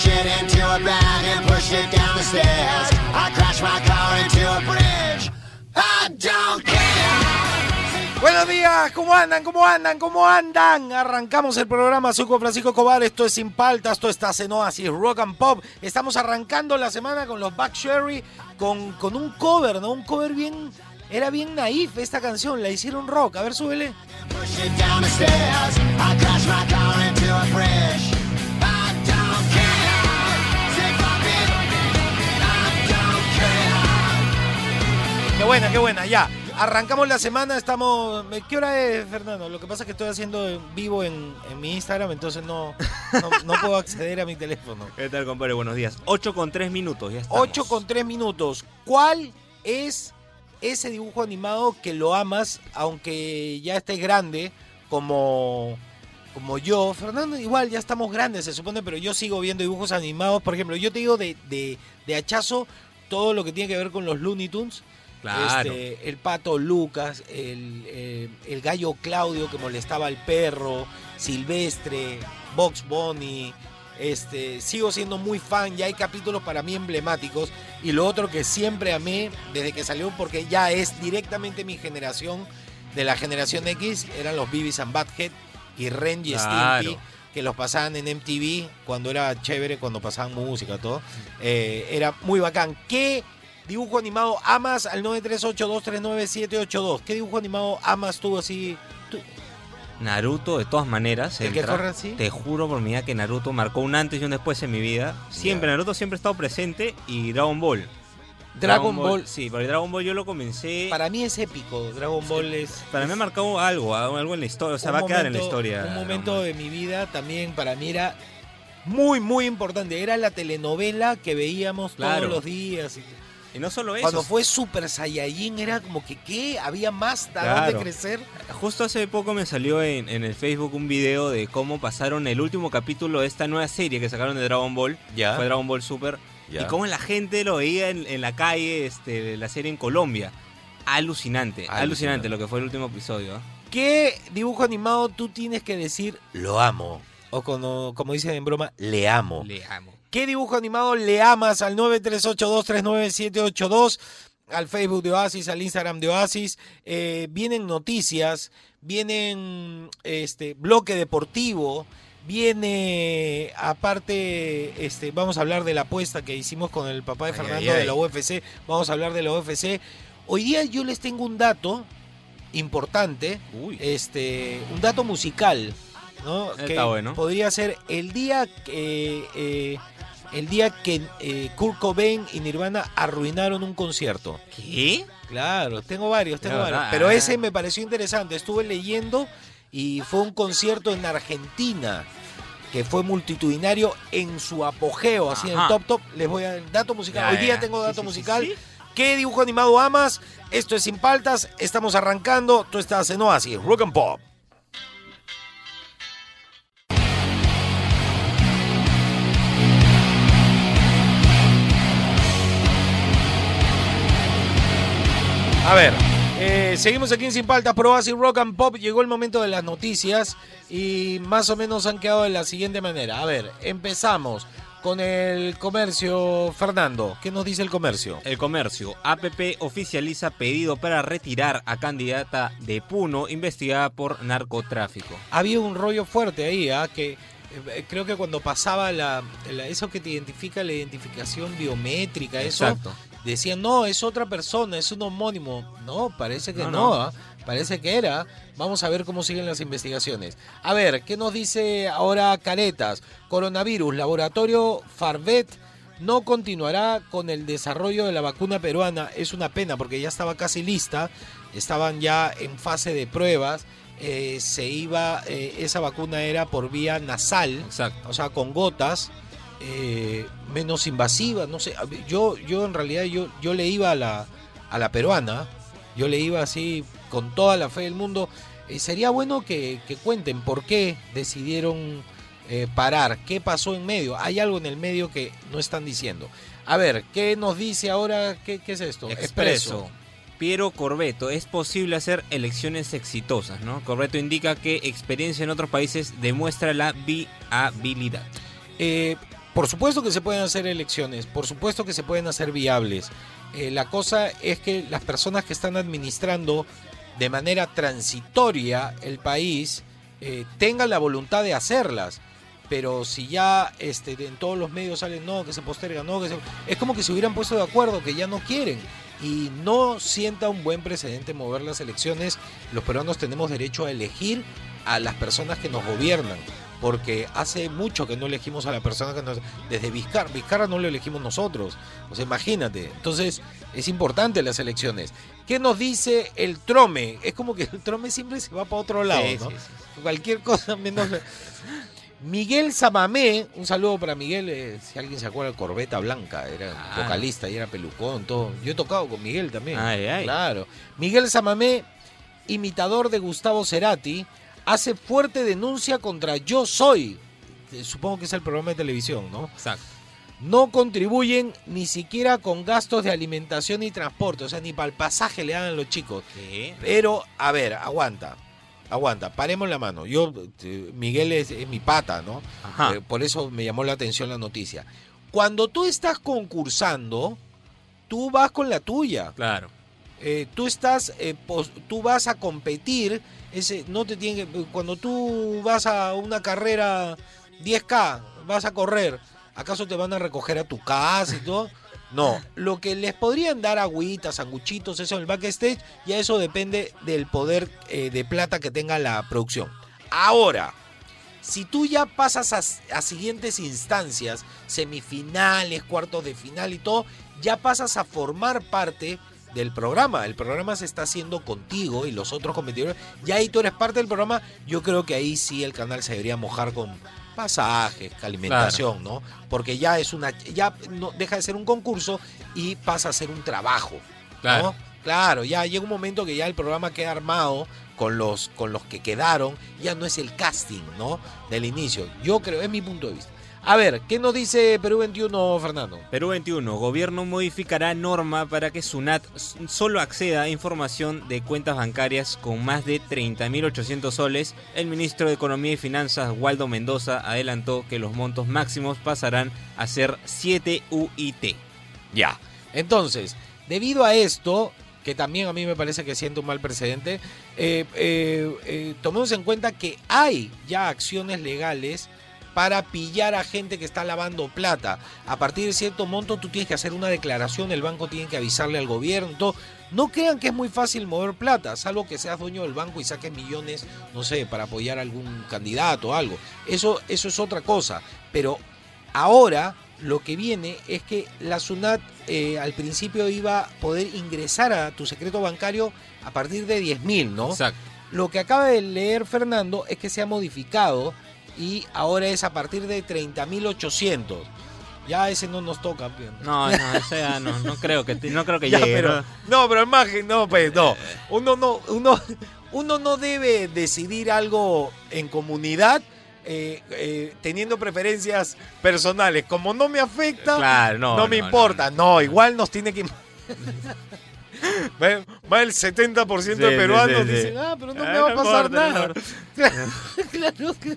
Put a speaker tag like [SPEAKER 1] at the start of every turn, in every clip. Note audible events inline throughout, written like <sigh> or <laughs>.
[SPEAKER 1] Shit into a bag and pushed it down the stairs. I crashed my car into a bridge. I don't care.
[SPEAKER 2] Buenos días, ¿cómo andan? ¿Cómo andan? ¿Cómo andan? Arrancamos el programa, soy con Francisco Cobar, esto es Sin Paltas, esto está en Oasis Rock and Pop. Estamos arrancando la semana con los Back Sherry, con, con un cover, ¿no? Un cover bien, era bien naif esta canción, la hicieron rock. A ver, súbele.
[SPEAKER 1] Pushed it down the stairs. I crashed my car into a bridge.
[SPEAKER 2] Qué buena, qué buena, ya. Arrancamos la semana, estamos... ¿Qué hora es, Fernando? Lo que pasa es que estoy haciendo en vivo en, en mi Instagram, entonces no, no, no puedo acceder a mi teléfono.
[SPEAKER 3] ¿Qué tal, compadre? Buenos días. 8 con 3 minutos, ya estamos.
[SPEAKER 2] 8 con 3 minutos. ¿Cuál es ese dibujo animado que lo amas, aunque ya estés grande, como, como yo? Fernando, igual ya estamos grandes, se supone, pero yo sigo viendo dibujos animados. Por ejemplo, yo te digo de, de, de hachazo todo lo que tiene que ver con los Looney Tunes.
[SPEAKER 3] Claro.
[SPEAKER 2] Este, el pato Lucas, el, eh, el gallo Claudio que molestaba al perro, Silvestre, Box Bunny. Este, sigo siendo muy fan, ya hay capítulos para mí emblemáticos. Y lo otro que siempre amé desde que salió, porque ya es directamente mi generación, de la generación X, eran los Beavis and Butthead y Ren y
[SPEAKER 3] Claro.
[SPEAKER 2] Stimpy, que los pasaban en MTV cuando era chévere, cuando pasaban música, todo. Eh, era muy bacán. ¿Qué dibujo animado amas al 938239782? ¿Qué dibujo animado amas tú así? Tú-
[SPEAKER 3] Naruto, de todas maneras.
[SPEAKER 2] ¿El que corre así?
[SPEAKER 3] Te juro por mi vida que Naruto marcó un antes y un después en mi vida. Siempre. Naruto siempre ha estado presente y Dragon Ball.
[SPEAKER 2] Dragon Ball.
[SPEAKER 3] Sí, porque Dragon Ball yo lo comencé. Para,
[SPEAKER 2] Para mí es épico. Dragon Ball es.
[SPEAKER 3] mí ha marcado algo, algo en la historia. O sea, va a quedar en la historia.
[SPEAKER 2] Un momento
[SPEAKER 3] Ball.
[SPEAKER 2] de mi vida también para mí era muy, muy importante. Era la telenovela que veíamos
[SPEAKER 3] Claro.
[SPEAKER 2] todos los días. y-
[SPEAKER 3] Y no solo eso.
[SPEAKER 2] Cuando fue Super Saiyajin era como que, ¿qué? Había más de dónde crecer.
[SPEAKER 3] Justo hace poco me salió en, en el Facebook un video de cómo pasaron el último capítulo de esta nueva serie que sacaron de Dragon Ball.
[SPEAKER 2] Ya.
[SPEAKER 3] Fue Dragon Ball Super.
[SPEAKER 2] Ya.
[SPEAKER 3] Y cómo la gente lo veía en, en la calle, este, la serie en Colombia. Alucinante, alucinante,
[SPEAKER 2] Alucinante.
[SPEAKER 3] lo que fue el último episodio. ¿eh?
[SPEAKER 2] ¿Qué dibujo animado tú tienes que decir lo amo? O como, como dicen en broma, le amo.
[SPEAKER 3] Le amo.
[SPEAKER 2] ¿Qué dibujo animado le amas al 938239782? Al Facebook de Oasis, al Instagram de Oasis. Eh, vienen noticias, vienen este bloque deportivo, viene aparte, este, vamos a hablar de la apuesta que hicimos con el papá de
[SPEAKER 3] Ay,
[SPEAKER 2] Fernando
[SPEAKER 3] ay,
[SPEAKER 2] de la UFC. Vamos a hablar de la UFC. Hoy día yo les tengo un dato importante
[SPEAKER 3] Uy.
[SPEAKER 2] este un dato musical ¿no?
[SPEAKER 3] Está
[SPEAKER 2] que
[SPEAKER 3] bueno.
[SPEAKER 2] podría ser el día que eh, el día que eh, Kurt Cobain y Nirvana arruinaron un concierto
[SPEAKER 3] ¿Qué?
[SPEAKER 2] claro tengo varios tengo varios pero
[SPEAKER 3] ah.
[SPEAKER 2] ese me pareció interesante estuve leyendo y fue un concierto en Argentina que fue multitudinario en su apogeo, así en el top top. Les voy a dar dato musical.
[SPEAKER 3] Ya,
[SPEAKER 2] Hoy día
[SPEAKER 3] ya.
[SPEAKER 2] tengo dato
[SPEAKER 3] sí, sí,
[SPEAKER 2] musical.
[SPEAKER 3] sí.
[SPEAKER 2] ¿Qué dibujo animado amas? Esto es Sin Paltas, estamos arrancando, tú estás en Oasis, Rock and Pop. A ver, eh, seguimos aquí en Sin Paltas por Oasis Rock and Pop. Llegó el momento de las noticias y más o menos han quedado de la siguiente manera. A ver, empezamos con el comercio. Fernando, ¿qué nos dice el comercio?
[SPEAKER 3] El comercio. APP oficializa pedido para retirar a candidata de Puno investigada por narcotráfico.
[SPEAKER 2] Había un rollo fuerte ahí, ¿ah? que eh, creo que cuando pasaba la, la- eso que te identifica la identificación biométrica, eso
[SPEAKER 3] Exacto.
[SPEAKER 2] Decían, no, es otra persona, es un homónimo. No, parece que no,
[SPEAKER 3] No, no.
[SPEAKER 2] ¿ah? parece que era. Vamos a ver cómo siguen las investigaciones. A ver, ¿qué nos dice ahora Caretas? Coronavirus, laboratorio Farvet no continuará con el desarrollo de la vacuna peruana. Es una pena porque ya estaba casi lista, estaban ya en fase de pruebas. eh, se iba, eh, esa vacuna era por vía nasal,
[SPEAKER 3] Exacto.
[SPEAKER 2] o sea, con gotas. Eh, menos invasiva, no sé. Yo, yo en realidad yo, yo le iba a la, a la peruana, yo le iba así con toda la fe del mundo. Eh, sería bueno que, que cuenten por qué decidieron eh, parar, qué pasó en medio. Hay algo en el medio que no están diciendo. A ver, ¿qué nos dice ahora? ¿Qué, qué es esto?
[SPEAKER 3] Expreso. Piero Corbeto, es posible hacer elecciones exitosas, ¿no? Corbeto indica que experiencia en otros países demuestra la viabilidad.
[SPEAKER 2] Eh, por supuesto que se pueden hacer elecciones, por supuesto que se pueden hacer viables. Eh, la cosa es que las personas que están administrando de manera transitoria el país eh, tengan la voluntad de hacerlas. Pero si ya este, en todos los medios salen, no, que se posterga, no, que se... Es como que se hubieran puesto de acuerdo, que ya no quieren. Y no sienta un buen precedente mover las elecciones. Los peruanos tenemos derecho a elegir a las personas que nos gobiernan porque hace mucho que no elegimos a la persona que nos... Desde Vizcarra, Vizcarra no lo elegimos nosotros. O sea, imagínate. Entonces, es importante las elecciones. ¿Qué nos dice el trome? Es como que el trome siempre se va para otro lado,
[SPEAKER 3] Sí,
[SPEAKER 2] ¿no?
[SPEAKER 3] sí, sí.
[SPEAKER 2] Cualquier cosa menos... Miguel Samamé, un saludo para Miguel, eh, si alguien se acuerda, Corbeta Blanca, era
[SPEAKER 3] Ah.
[SPEAKER 2] vocalista y era pelucón, todo. Yo he tocado con Miguel también.
[SPEAKER 3] Ay, ay.
[SPEAKER 2] Claro. Miguel Samamé, imitador de Gustavo Cerati, hace fuerte denuncia contra Yo Soy. Eh, Supongo que es el programa de televisión, ¿no?
[SPEAKER 3] Exacto.
[SPEAKER 2] No contribuyen ni siquiera con gastos de alimentación y transporte, o sea, ni para el pasaje le dan a los chicos.
[SPEAKER 3] ¿Qué?
[SPEAKER 2] Pero, a ver, aguanta. Aguanta, paremos la mano. Yo, eh, Miguel es, es mi pata, ¿no?
[SPEAKER 3] Ajá.
[SPEAKER 2] Eh, por eso me llamó la atención la noticia. Cuando tú estás concursando, tú vas con la tuya.
[SPEAKER 3] Claro.
[SPEAKER 2] Eh, tú estás, eh, tú vas a competir. Ese, no te tiene que- cuando tú vas a una carrera 10K, vas a correr, ¿acaso te van a recoger a tu casa y todo? <laughs> No, lo que les podrían dar agüitas, sanguchitos, eso en el backstage, ya eso depende del poder eh, de plata que tenga la producción. Ahora, si tú ya pasas a, a siguientes instancias, semifinales, cuartos de final y todo, ya pasas a formar parte del programa. El programa se está haciendo contigo y los otros competidores. Ya ahí tú eres parte del programa. Yo creo que ahí sí el canal se debería mojar con pasajes, alimentación, ¿no? Porque ya es una, ya no deja de ser un concurso y pasa a ser un trabajo. ¿no?
[SPEAKER 3] Claro.
[SPEAKER 2] Claro, ya llega un momento que ya el programa queda armado con los, con los que quedaron, ya no es el casting, ¿no? Del inicio. Yo creo, es mi punto de vista. A ver, ¿qué nos dice Perú 21, Fernando?
[SPEAKER 3] Perú 21. Gobierno modificará norma para que SUNAT solo acceda a información de cuentas bancarias con más de 30.800 soles. El ministro de Economía y Finanzas, Waldo Mendoza, adelantó que los montos máximos pasarán a ser 7 UIT.
[SPEAKER 2] Ya. Entonces, debido a esto, que también a mí me parece que siente un mal precedente, eh, eh, eh, tomemos en cuenta que hay ya acciones legales para pillar a gente que está lavando plata. A partir de cierto monto tú tienes que hacer una declaración, el banco tiene que avisarle al gobierno. todo. No crean que es muy fácil mover plata, salvo que seas dueño del banco y saques millones, no sé, para apoyar a algún candidato o algo. Eso, eso es otra cosa. Pero ahora lo que viene es que la SUNAT eh, al principio iba a poder ingresar a tu secreto bancario a partir de 10 mil, ¿no?
[SPEAKER 3] Exacto.
[SPEAKER 2] Lo que acaba de leer Fernando es que se ha modificado y ahora es a partir de 30.800. Ya ese no nos toca.
[SPEAKER 3] No, no, ese ya no, no creo que, no creo que <laughs>
[SPEAKER 2] Ya,
[SPEAKER 3] llegue.
[SPEAKER 2] pero,
[SPEAKER 3] ¿no?
[SPEAKER 2] no, pero imagen, no, pues no. Uno no, uno, uno no debe decidir algo en comunidad eh, eh, teniendo preferencias personales. Como no me afecta,
[SPEAKER 3] Claro, no,
[SPEAKER 2] no, me
[SPEAKER 3] no,
[SPEAKER 2] importa. No, igual nos tiene que. <laughs> Va- Va el 70%
[SPEAKER 3] Sí,
[SPEAKER 2] de peruanos
[SPEAKER 3] sí, sí.
[SPEAKER 2] dicen, ah, pero no
[SPEAKER 3] Ah,
[SPEAKER 2] me va a pasar
[SPEAKER 3] no
[SPEAKER 2] nada. <laughs> Claro que-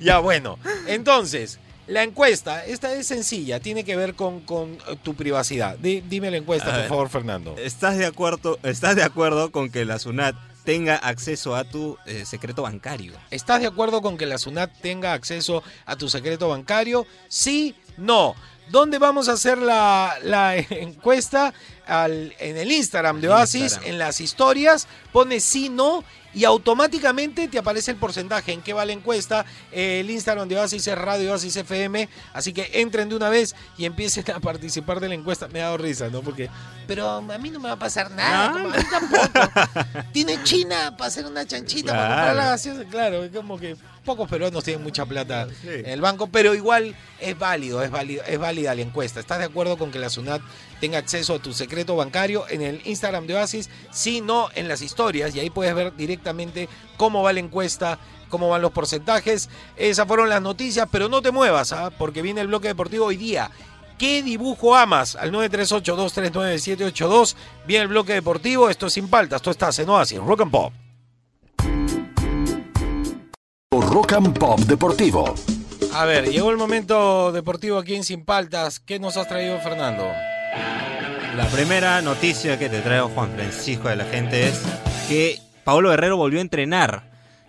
[SPEAKER 2] ya, bueno. Entonces, la encuesta, esta es sencilla, tiene que ver con, con eh, tu privacidad. Di- dime la encuesta,
[SPEAKER 3] A
[SPEAKER 2] por
[SPEAKER 3] ver.
[SPEAKER 2] favor, Fernando.
[SPEAKER 3] ¿Estás de acuerdo, ¿Estás de acuerdo con que la SUNAT tenga acceso a tu eh, secreto bancario?
[SPEAKER 2] ¿Estás de acuerdo con que la SUNAT tenga acceso a tu secreto bancario? Sí, no. ¿Dónde vamos a hacer la, la <laughs> encuesta? Al- en el Instagram de Oasis,
[SPEAKER 3] Instagram.
[SPEAKER 2] en las historias, pone sí, no y automáticamente te aparece el porcentaje en qué va la encuesta. Eh, el Instagram de Oasis es Radio Oasis FM, así que entren de una vez y empiecen a participar de la encuesta. Me ha dado risa, ¿no? Porque, pero a mí no me va a pasar nada,
[SPEAKER 3] No.
[SPEAKER 2] como a mí tampoco. <laughs> Tiene China para hacer una chanchita, para comprar
[SPEAKER 3] Claro.
[SPEAKER 2] la gaseosa, claro, es como que... pocos peruanos tienen mucha plata en el banco, pero igual es válido, es válido, es válida la encuesta. ¿Estás de acuerdo con que la SUNAT tenga acceso a tu secreto bancario en el Instagram de Oasis? Sí, no, en las historias, y ahí puedes ver directamente cómo va la encuesta, cómo van los porcentajes. Esas fueron las noticias, pero no te muevas, ¿ah? porque viene el bloque deportivo hoy día. ¿Qué dibujo amas? Al 938-239-782. Viene el bloque deportivo. Esto es sin paltas. Esto está en Oasis, Rock and Pop.
[SPEAKER 4] Rock and Pop Deportivo.
[SPEAKER 2] A ver, llegó el momento deportivo aquí en Sin Paltas. ¿Qué nos has traído, Fernando?
[SPEAKER 3] La primera noticia que te traigo, Juan Francisco, de la gente es que Pablo Guerrero volvió a entrenar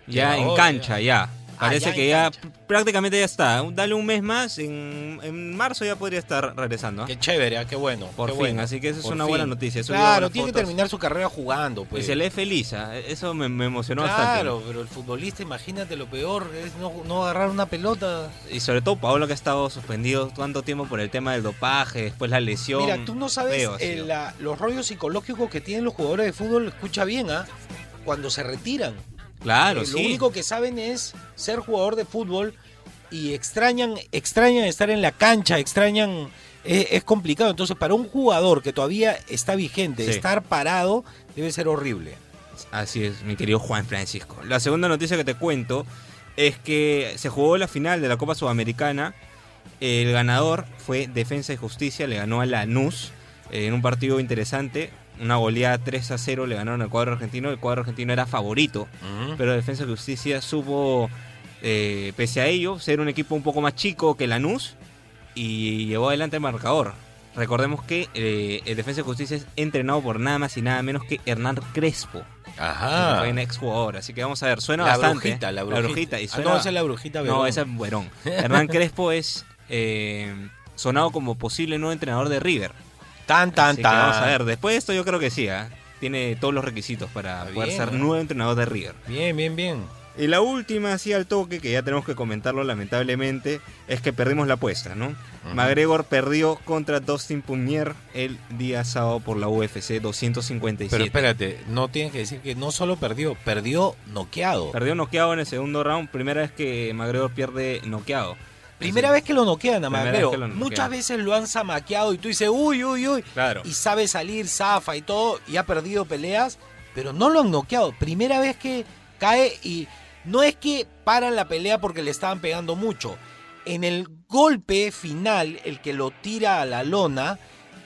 [SPEAKER 3] ya en cancha, ya. Parece
[SPEAKER 2] ya
[SPEAKER 3] que ya
[SPEAKER 2] cancha.
[SPEAKER 3] prácticamente ya está. Dale un mes más, en, en marzo ya podría estar regresando.
[SPEAKER 2] Qué chévere, ah, qué bueno.
[SPEAKER 3] Por
[SPEAKER 2] qué
[SPEAKER 3] fin,
[SPEAKER 2] bueno.
[SPEAKER 3] así que esa es
[SPEAKER 2] Por
[SPEAKER 3] una
[SPEAKER 2] fin.
[SPEAKER 3] buena noticia.
[SPEAKER 2] Claro, tiene que terminar su carrera jugando,
[SPEAKER 3] Y
[SPEAKER 2] pues.
[SPEAKER 3] se lee feliz, ¿ah? eso me, me emocionó
[SPEAKER 2] Claro,
[SPEAKER 3] bastante.
[SPEAKER 2] pero el futbolista, imagínate, lo peor es no, no agarrar una pelota.
[SPEAKER 3] Y sobre todo Pablo que ha estado suspendido tanto tiempo por el tema del dopaje, después la lesión.
[SPEAKER 2] Mira, tú no sabes
[SPEAKER 3] Feo
[SPEAKER 2] eh, la- los rollos psicológicos que tienen los jugadores de fútbol, escucha bien, ¿ah? Cuando se retiran.
[SPEAKER 3] Claro,
[SPEAKER 2] Eh,
[SPEAKER 3] sí.
[SPEAKER 2] Lo único que saben es ser jugador de fútbol y extrañan, extrañan estar en la cancha, extrañan, es, es complicado. Entonces, para un jugador que todavía está vigente,
[SPEAKER 3] Sí.
[SPEAKER 2] estar parado debe ser horrible.
[SPEAKER 3] Así es, mi querido Juan Francisco. La segunda noticia que te cuento es que se jugó la final de la Copa Sudamericana. El ganador fue Defensa y Justicia, le ganó a Lanús eh, en un partido interesante. Una goleada 3 a 0 le ganaron al cuadro argentino. El cuadro argentino era favorito, pero Defensa y Justicia supo, eh, pese a ello, ser un equipo un poco más chico que Lanús y llevó adelante el marcador. Recordemos que eh, el Defensa y Justicia es entrenado por nada más y nada menos que Hernán Crespo. que fue un exjugador, así que vamos a ver, suena
[SPEAKER 2] La
[SPEAKER 3] bastante.
[SPEAKER 2] brujita, la brujita.
[SPEAKER 3] y
[SPEAKER 2] Ah, no, esa es la brujita,
[SPEAKER 3] No,
[SPEAKER 2] Verón.
[SPEAKER 3] esa es Verón. <laughs> Hernán Crespo es eh, sonado como posible nuevo entrenador de River.
[SPEAKER 2] Tan, tan,
[SPEAKER 3] Así
[SPEAKER 2] tan.
[SPEAKER 3] vamos a ver, después de esto yo creo que sí, ¿ah? tiene todos los requisitos para poder ser nuevo entrenador de River.
[SPEAKER 2] Bien, bien, bien.
[SPEAKER 3] Y la última, así al toque, que ya tenemos que comentarlo lamentablemente, es que perdimos la apuesta, ¿no? McGregor perdió contra Dustin Pumier el día sábado por la UFC 257.
[SPEAKER 2] Pero espérate, no tienes que decir que no solo perdió, perdió noqueado.
[SPEAKER 3] Perdió noqueado en el segundo round, primera vez que McGregor pierde noqueado.
[SPEAKER 2] Primera vez que lo noquean a. Muchas veces lo han zamaqueado y tú dices, uy, uy, uy.
[SPEAKER 3] Claro.
[SPEAKER 2] Y sabe salir, zafa y todo, y ha perdido peleas, pero no lo han noqueado. Primera vez que cae y no es que paran la pelea porque le estaban pegando mucho. En el golpe final, el que lo tira a la lona,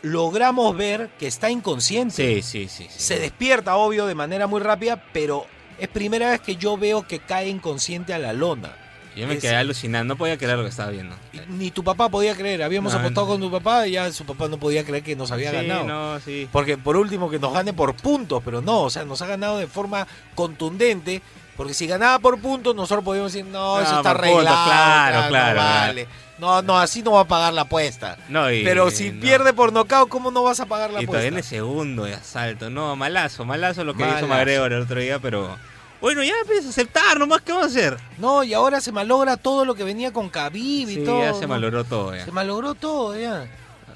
[SPEAKER 2] logramos ver que está inconsciente.
[SPEAKER 3] Sí, sí, sí. sí.
[SPEAKER 2] Se despierta, obvio, de manera muy rápida, pero es primera vez que yo veo que cae inconsciente a la lona.
[SPEAKER 3] Yo me
[SPEAKER 2] es-
[SPEAKER 3] quedé alucinando, no podía creer lo que estaba viendo.
[SPEAKER 2] Y Ni tu papá podía creer. Habíamos
[SPEAKER 3] No,
[SPEAKER 2] apostado
[SPEAKER 3] no.
[SPEAKER 2] con tu papá y ya su papá no podía creer que nos había
[SPEAKER 3] sí,
[SPEAKER 2] ganado.
[SPEAKER 3] no, sí.
[SPEAKER 2] Porque por último que nos gane por puntos, pero no, o sea, nos ha ganado de forma contundente. Porque si ganaba por puntos, nosotros podíamos decir, no,
[SPEAKER 3] No,
[SPEAKER 2] eso está
[SPEAKER 3] puntos,
[SPEAKER 2] arreglado.
[SPEAKER 3] claro,
[SPEAKER 2] no
[SPEAKER 3] claro,
[SPEAKER 2] vale. No, no, así no va a pagar la apuesta.
[SPEAKER 3] No, y-
[SPEAKER 2] pero si
[SPEAKER 3] no.
[SPEAKER 2] pierde por nocaut, ¿cómo no vas a pagar la
[SPEAKER 3] Y todavía en
[SPEAKER 2] apuesta?
[SPEAKER 3] el segundo de asalto. No, malazo, malazo lo que
[SPEAKER 2] Malazo.
[SPEAKER 3] hizo McGregor el otro día, pero... Bueno, ya empieza a aceptar nomás, ¿qué vamos a hacer?
[SPEAKER 2] No, y ahora se malogra todo lo que venía con Khabib y
[SPEAKER 3] Sí,
[SPEAKER 2] todo.
[SPEAKER 3] ya se
[SPEAKER 2] ¿no?
[SPEAKER 3] malogró todo ya.
[SPEAKER 2] Se malogró todo, ya.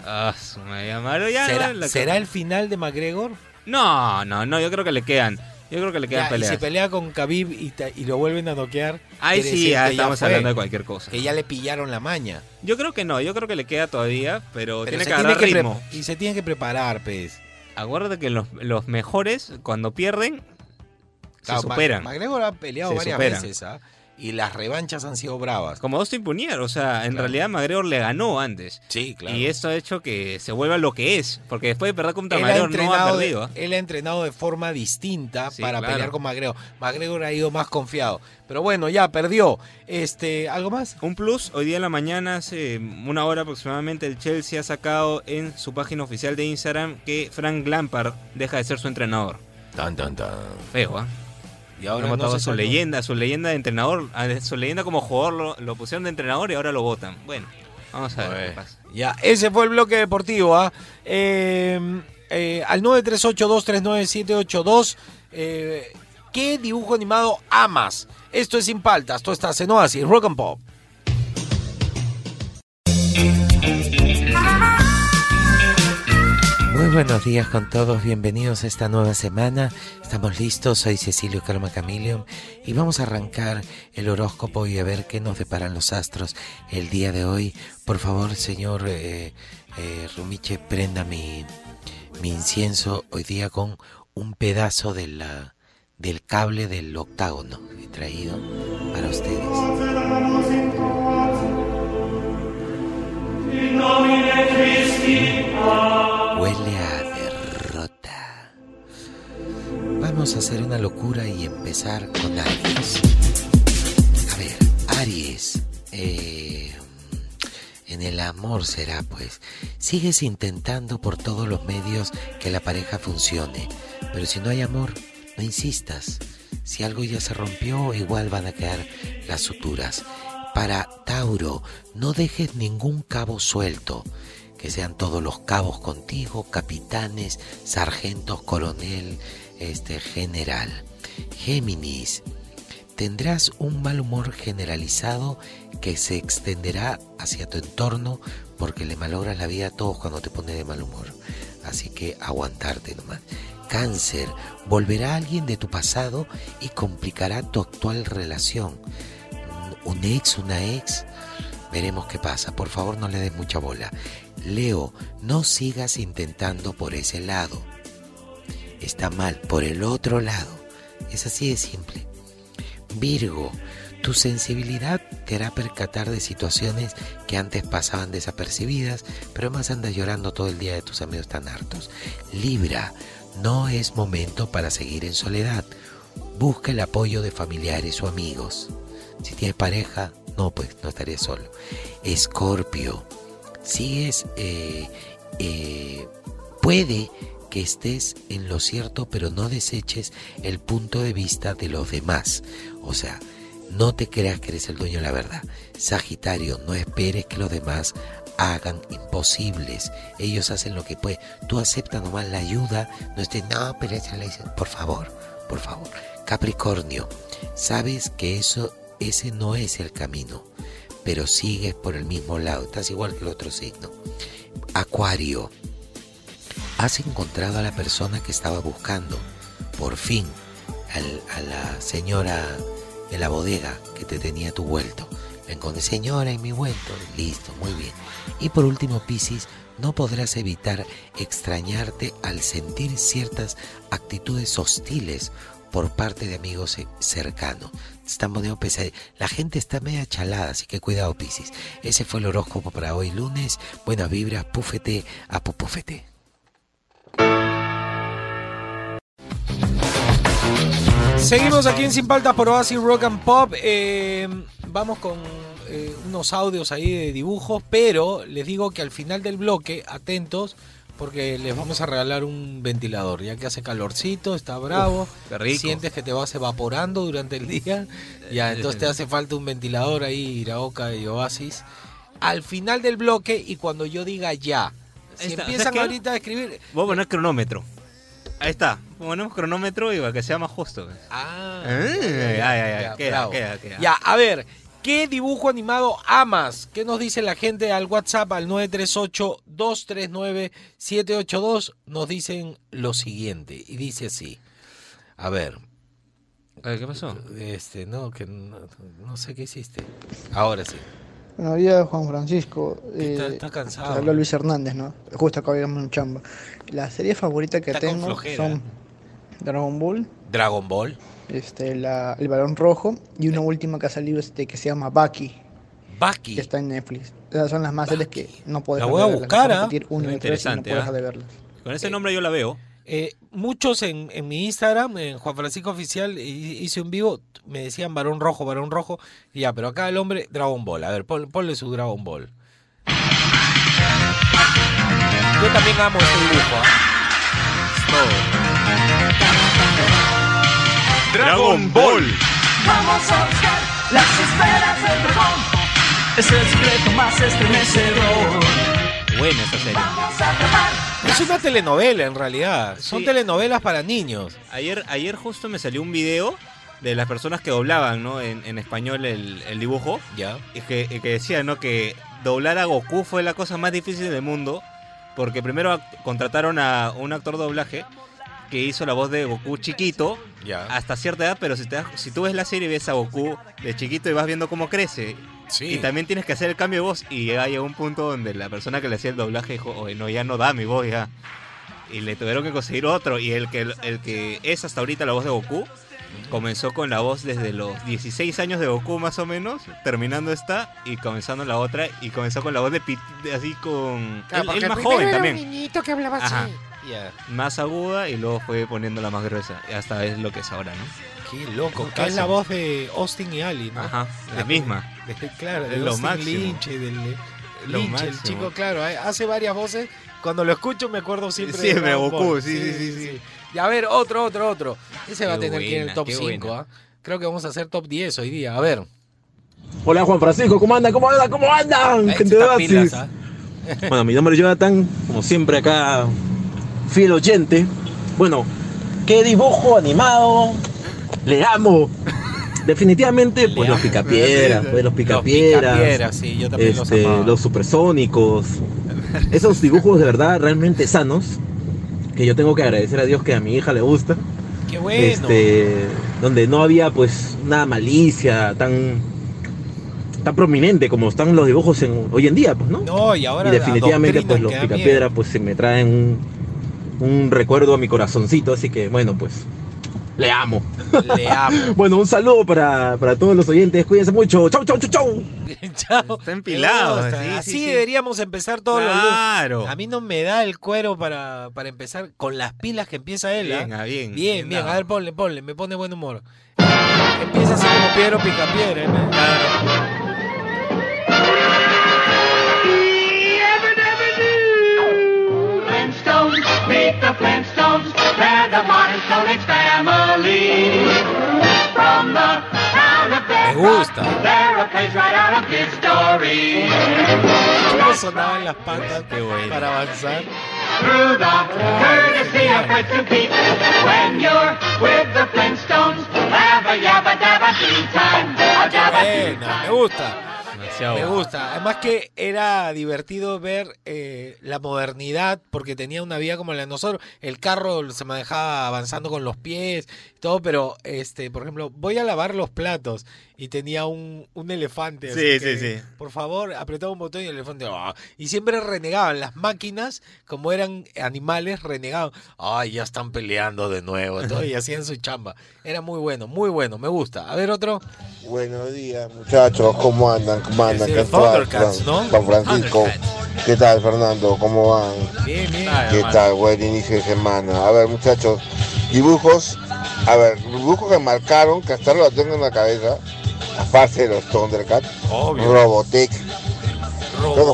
[SPEAKER 3] Ah, su madre, ya, Mario, ya,
[SPEAKER 2] ¿Será,
[SPEAKER 3] la-
[SPEAKER 2] ¿será el final de McGregor?
[SPEAKER 3] No, no, no, yo creo que le quedan. Yo creo que le quedan
[SPEAKER 2] Ya, y
[SPEAKER 3] peleas.
[SPEAKER 2] si pelea con Khabib y, ta- y lo vuelven a noquear.
[SPEAKER 3] Ahí
[SPEAKER 2] quiere
[SPEAKER 3] sí,
[SPEAKER 2] decir
[SPEAKER 3] ya
[SPEAKER 2] que
[SPEAKER 3] estamos
[SPEAKER 2] fue,
[SPEAKER 3] hablando de cualquier cosa.
[SPEAKER 2] Que ya le pillaron la maña.
[SPEAKER 3] Yo creo que no, yo creo que le queda todavía, pero,
[SPEAKER 2] Pero
[SPEAKER 3] tiene
[SPEAKER 2] se
[SPEAKER 3] que agarrar
[SPEAKER 2] pre-
[SPEAKER 3] ritmo.
[SPEAKER 2] y se tiene que preparar, pues.
[SPEAKER 3] Acuérdate que los, los mejores, cuando pierden,
[SPEAKER 2] Claro,
[SPEAKER 3] se superan.
[SPEAKER 2] McGregor ha peleado
[SPEAKER 3] Se
[SPEAKER 2] varias
[SPEAKER 3] superan.
[SPEAKER 2] veces, ¿ah? Y las revanchas han sido bravas.
[SPEAKER 3] Como Austin Punier, o sea, en
[SPEAKER 2] Claro.
[SPEAKER 3] realidad McGregor le ganó antes.
[SPEAKER 2] Sí, claro.
[SPEAKER 3] Y esto ha hecho que se vuelva lo que es. Porque después de perder contra McGregor no ha
[SPEAKER 2] de,
[SPEAKER 3] perdido.
[SPEAKER 2] él ha entrenado de forma distinta
[SPEAKER 3] Sí,
[SPEAKER 2] para
[SPEAKER 3] claro.
[SPEAKER 2] pelear con McGregor. McGregor ha ido más confiado. Pero bueno, ya perdió. Este, ¿Algo más?
[SPEAKER 3] Un plus, hoy día en la mañana, hace una hora aproximadamente, el Chelsea ha sacado en su página oficial de Instagram que Frank Lampard deja de ser su entrenador.
[SPEAKER 2] Tan, tan, tan.
[SPEAKER 3] Feo, ¿ah?
[SPEAKER 2] Y
[SPEAKER 3] Ahora
[SPEAKER 2] no
[SPEAKER 3] a su leyenda, su leyenda de entrenador, a su leyenda como jugador lo, lo pusieron de entrenador y ahora lo votan. Bueno, vamos a ver qué pasa.
[SPEAKER 2] Ya, ese fue el bloque deportivo. ¿ah? Eh, eh, al 938239782, eh, ¿qué dibujo animado amas? Esto es Sin Paltas, tú estás en Oasis, Rock and Pop.
[SPEAKER 5] Buenos días con todos, bienvenidos a esta nueva semana. Estamos listos, soy Cecilio Calma Camilion y vamos a arrancar el horóscopo y a ver qué nos deparan los astros el día de hoy. Por favor, señor eh, eh, Rumiche, prenda mi, mi incienso hoy día con un pedazo de la, del cable del octágono he traído para ustedes. Huele a derrota. Vamos a hacer una locura y empezar con Aries. A ver, Aries. eh, en el amor será pues. Sigues intentando por todos los medios que la pareja funcione. Pero si no hay amor, no insistas. Si algo ya se rompió, igual van a quedar las suturas. Para Tauro, no dejes ningún cabo suelto. Que sean todos los cabos contigo, capitanes, sargentos, coronel, este general. Géminis, tendrás un mal humor generalizado que se extenderá hacia tu entorno porque le malogras la vida a todos cuando te pones de mal humor. Así que aguantarte nomás. Cáncer, volverá alguien de tu pasado y complicará tu actual relación. Un ex, una ex, veremos qué pasa. Por favor, no le des mucha bola. Leo, no sigas intentando por ese lado. Está mal, por el otro lado. Es así de simple. Virgo, tu sensibilidad te hará percatar de situaciones que antes pasaban desapercibidas, pero más andas llorando todo el día de tus amigos tan hartos. Libra, no es momento para seguir en soledad. Busca el apoyo de familiares o amigos. Si tienes pareja, no, pues no estarías solo. Escorpio, sigues, eh, eh, puede que estés en lo cierto, pero no deseches el punto de vista de los demás. O sea, no te creas que eres el dueño de la verdad. Sagitario, no esperes que los demás hagan imposibles. Ellos hacen lo que pueden. Tú acepta nomás la ayuda. No estés, no, pero la. Por favor, por favor. Capricornio, sabes que eso, ese no es el camino, pero sigues por el mismo lado. Estás igual que el otro signo. Acuario, has encontrado a la persona que estaba buscando. Por fin, a la señora de la bodega que te tenía tu vuelto. Encontré, señora, en mi vuelto. Listo, muy bien. Y por último, Piscis, no podrás evitar extrañarte al sentir ciertas actitudes hostiles por parte de amigos eh, cercanos. Están poniendo pesad- La gente está media chalada, así que cuidado, Piscis. Ese fue el horóscopo para hoy lunes. Buenas vibras, púfete a.
[SPEAKER 2] Seguimos aquí en Sin Paltas por Oasis Rock and Pop. Eh, vamos con eh, unos audios ahí de dibujos, pero les digo que al final del bloque, atentos, porque les vamos a regalar un ventilador, ya que hace calorcito, está bravo,
[SPEAKER 3] qué rico.
[SPEAKER 2] sientes que te vas evaporando durante el día, <laughs> ya entonces te hace falta un ventilador ahí, Iraoka y Oasis. Al final del bloque y cuando yo diga ya, si
[SPEAKER 3] está,
[SPEAKER 2] empiezan ahorita a escribir,
[SPEAKER 3] Voy a poner cronómetro. Ahí está. Ponemos cronómetro y para que sea más justo.
[SPEAKER 2] Ah,
[SPEAKER 3] Eh, ya, ya, ya, queda,
[SPEAKER 2] bravo.
[SPEAKER 3] queda, queda.
[SPEAKER 2] Ya, a ver, ¿qué dibujo animado amas? ¿Qué nos dice la gente al WhatsApp al 938-239-782? Nos dicen lo siguiente, y dice así. A ver,
[SPEAKER 3] A ver, ¿Qué pasó?
[SPEAKER 2] este, no, que no, no sé qué hiciste. Ahora sí.
[SPEAKER 6] Buenos días, Juan Francisco.
[SPEAKER 2] Está,
[SPEAKER 6] Eh,
[SPEAKER 2] está cansado.
[SPEAKER 6] habla Luis Hernández, ¿no? Justo irme un chamba. La serie favorita que
[SPEAKER 2] Está
[SPEAKER 6] tengo son Dragon Ball,
[SPEAKER 2] Dragon Ball.
[SPEAKER 6] Este, la, El Balón Rojo y una última que ha salido este, que se llama Baki,
[SPEAKER 2] Baki.
[SPEAKER 6] que está en Netflix. Esas son las más series que no puedes
[SPEAKER 2] La voy a buscar, ¿ah?
[SPEAKER 6] una y otra vez y no
[SPEAKER 3] Interesante,
[SPEAKER 6] puedes
[SPEAKER 3] ¿ah?
[SPEAKER 6] de verlas.
[SPEAKER 3] Con ese nombre yo la veo.
[SPEAKER 2] Eh, muchos en, en mi Instagram, en Juan Francisco Oficial, hi- hice un vivo, me decían varón rojo, varón rojo. Y ya, pero acá el hombre, Dragon Ball. A ver, pon- ponle su Dragon Ball. Yo también amo este dibujo. Es todo.
[SPEAKER 3] Dragon Ball.
[SPEAKER 7] Vamos a buscar las esferas del dragón. Es el secreto más estremecedor.
[SPEAKER 3] Buena esta serie.
[SPEAKER 7] Vamos a atrapar.
[SPEAKER 2] Es una telenovela en realidad. Son
[SPEAKER 3] Sí.
[SPEAKER 2] telenovelas para niños.
[SPEAKER 3] Ayer, ayer justo me salió un video de las personas que doblaban, ¿no? En, en español el, el dibujo.
[SPEAKER 2] Ya.
[SPEAKER 3] Y que, y que decía, ¿no? Que doblar a Goku fue la cosa más difícil del mundo. Porque primero contrataron a un actor de doblaje que hizo la voz de Goku chiquito
[SPEAKER 2] Ya.
[SPEAKER 3] hasta cierta edad, pero si, te si tú ves la serie ves a Goku de chiquito y vas viendo cómo crece.
[SPEAKER 2] Sí.
[SPEAKER 3] Y también tienes que hacer el cambio de voz y hay un punto donde la persona que le hacía el doblaje dijo, oye, no, ya no da mi voz ya. Y le tuvieron que conseguir otro y el que, el que es hasta ahorita la voz de Goku comenzó con la voz desde los 16 años de Goku más o menos, terminando esta y comenzando la otra y comenzó con la voz de Pit, así con... él- él más joven también.
[SPEAKER 8] niñito que hablaba
[SPEAKER 3] Ajá. Más aguda y luego fue poniéndola más gruesa. Y hasta es lo que es ahora, ¿no?
[SPEAKER 2] Qué loco. Es la voz de Austin y Ali, ¿no?
[SPEAKER 3] Ajá, la
[SPEAKER 2] De-
[SPEAKER 3] misma.
[SPEAKER 2] de- claro, de
[SPEAKER 3] Es lo
[SPEAKER 2] Austin
[SPEAKER 3] máximo.
[SPEAKER 2] Lynch, y del
[SPEAKER 3] Lo
[SPEAKER 2] Lynch, el chico, claro, eh, hace varias voces. Cuando lo escucho me acuerdo siempre de Dragon
[SPEAKER 3] Goku, sí, sí, sí, sí.
[SPEAKER 2] Y a ver, otro, otro, otro. Ese va a
[SPEAKER 3] Qué
[SPEAKER 2] tener que ir en el top
[SPEAKER 3] qué
[SPEAKER 2] 5,
[SPEAKER 3] buena.
[SPEAKER 2] ¿ah? Creo que vamos a hacer top 10 hoy día. A ver.
[SPEAKER 9] Hola Juan Francisco, ¿cómo andan? ¿Cómo andan? ¿Cómo andan? Gente de. Bueno, mi nombre es Jonathan, como siempre acá, fiel oyente. Bueno, ¿qué dibujo animado? Le amo. Definitivamente, pues
[SPEAKER 2] Le
[SPEAKER 9] los picapiedras, pues los
[SPEAKER 2] Los
[SPEAKER 9] picapiedras,
[SPEAKER 2] Picapiedras, sí, yo también los
[SPEAKER 9] este, los supersónicos, <laughs> esos dibujos de verdad realmente sanos, que yo tengo que agradecer a Dios que a mi hija le gusta.
[SPEAKER 2] Qué bueno.
[SPEAKER 9] este, donde no había pues una malicia tan tan prominente como están los dibujos en, hoy en día, pues, ¿no?
[SPEAKER 2] No, y ahora
[SPEAKER 9] y definitivamente pues los
[SPEAKER 2] que da
[SPEAKER 9] picapiedra pues se me traen un, un recuerdo a mi corazoncito, así que bueno, pues le amo.
[SPEAKER 2] Le amo. <laughs>
[SPEAKER 9] Bueno, un saludo para, para todos los oyentes, cuídense mucho. Chau, chau, chau, chau.
[SPEAKER 2] Chao.
[SPEAKER 3] Está empilado, sí, sí,
[SPEAKER 2] Así
[SPEAKER 3] sí.
[SPEAKER 2] deberíamos empezar todos los.
[SPEAKER 3] Claro.
[SPEAKER 2] A mí no me da el cuero para, para empezar con las pilas que empieza él. ¿ah?
[SPEAKER 3] Bien, ah, bien.
[SPEAKER 2] Bien, bien.
[SPEAKER 3] dado.
[SPEAKER 2] A ver, ponle, ponle. Me pone buen humor. Empieza así como Piedro Picapiedra. ¿eh?
[SPEAKER 7] Flintstones, his story.
[SPEAKER 2] ¿Cómo sonaban las patas
[SPEAKER 3] Qué bueno.
[SPEAKER 2] para avanzar?
[SPEAKER 7] Through the courtesy of Fritz and Pete. When you're with the Flintstones, have a yabba dabba time. A dabba
[SPEAKER 2] me gusta.
[SPEAKER 3] Demasiado.
[SPEAKER 2] Me gusta. Además que era divertido ver eh, la modernidad porque tenía una vida como la de nosotros. El carro se manejaba avanzando con los pies y todo, pero este, por ejemplo, voy a lavar los platos y tenía un, un elefante. así
[SPEAKER 3] Sí,
[SPEAKER 2] que,
[SPEAKER 3] sí, sí.
[SPEAKER 2] Por favor, apretaba un botón y el elefante. "Ah". Y siempre renegaban. Las máquinas, como eran animales, renegaban. Ay, ya están peleando de nuevo. todo, y <laughs> hacían su chamba. Era muy bueno, muy bueno. Me gusta. A ver, otro.
[SPEAKER 10] Buenos días, muchachos. ¿Cómo andan? ¿Cómo andan? ¿Qué tal,
[SPEAKER 2] Thundercats,
[SPEAKER 10] Fran-
[SPEAKER 2] ¿no?
[SPEAKER 10] San Francisco. ¿Qué tal, Fernando? ¿Cómo van?
[SPEAKER 2] Bien, bien.
[SPEAKER 10] ¿Qué tal? Buen inicio de semana. A ver, muchachos, dibujos. A ver, dibujos que marcaron, que hasta lo tengo en la cabeza. Aparte de los Thundercats. Robotech.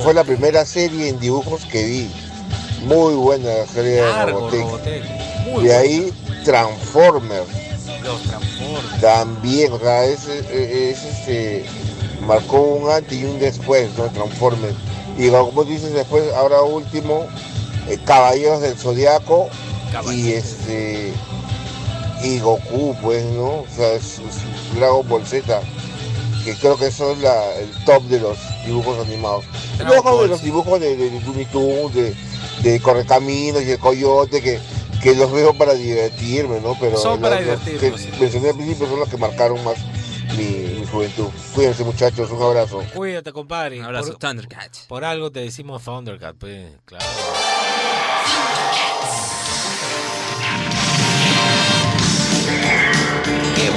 [SPEAKER 10] Fue la primera serie en dibujos que vi. Muy buena la serie de Robotech.
[SPEAKER 2] Robotech. Muy
[SPEAKER 10] De
[SPEAKER 2] bueno.
[SPEAKER 10] ahí, Transformers.
[SPEAKER 2] Los Transformers.
[SPEAKER 10] También, o sea, ese, ese, este, marcó un antes y un después, ¿no? Transformers. Y como dices después, ahora último, eh, Caballeros del Zodiaco y este y Goku, pues, ¿no? O sea, es, es Dragon Ball Z, que creo que eso es la, el top de los dibujos animados.
[SPEAKER 2] Dragon
[SPEAKER 10] Luego de los dibujos de, de, de Looney Tunes, de, de Correcaminos y el Coyote, que, que los veo para divertirme, ¿no? Pero
[SPEAKER 2] Son para
[SPEAKER 10] los-
[SPEAKER 2] divertirnos,
[SPEAKER 10] que
[SPEAKER 2] sí.
[SPEAKER 10] mencioné al principio son los que marcaron más mi, mi juventud. Cuídense muchachos, un abrazo.
[SPEAKER 2] Cuídate, compadre.
[SPEAKER 3] Un abrazo,
[SPEAKER 2] Por,
[SPEAKER 3] Thundercats.
[SPEAKER 2] por algo te decimos Thundercat, pues, claro.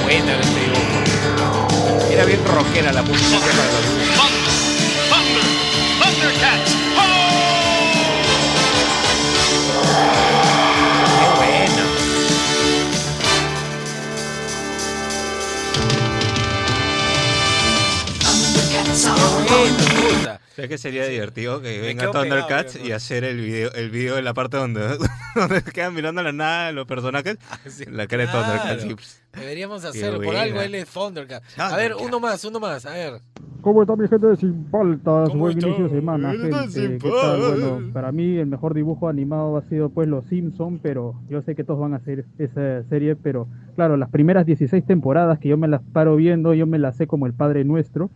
[SPEAKER 2] Buena era este dibujo. Era bien rockera la música para los dibujos. Qué buena. Qué buena, me gusta.
[SPEAKER 3] ¿Sabes que sería divertido que venga
[SPEAKER 2] pegado,
[SPEAKER 3] Thundercats y hacer el video, el video de la parte donde, <laughs> donde quedan mirando a la nada los personajes?
[SPEAKER 2] Sí,
[SPEAKER 3] La cara de
[SPEAKER 2] claro.
[SPEAKER 3] Thundercats. sí, pues.
[SPEAKER 2] Deberíamos hacerlo. Por algo él es Thundercat. A ver, uno más, uno más. A ver.
[SPEAKER 11] ¿Cómo está mi gente de Sin Paltas?
[SPEAKER 2] ¿Cómo
[SPEAKER 11] Buen
[SPEAKER 2] está?
[SPEAKER 11] inicio de semana,
[SPEAKER 3] Gente de
[SPEAKER 11] ¿Qué tal? Bueno, para mí el mejor dibujo animado ha sido pues Los Simpson, pero yo sé que todos van a hacer esa serie, pero claro, las primeras 16 temporadas que yo me las paro viendo, yo me las sé como el Padre Nuestro.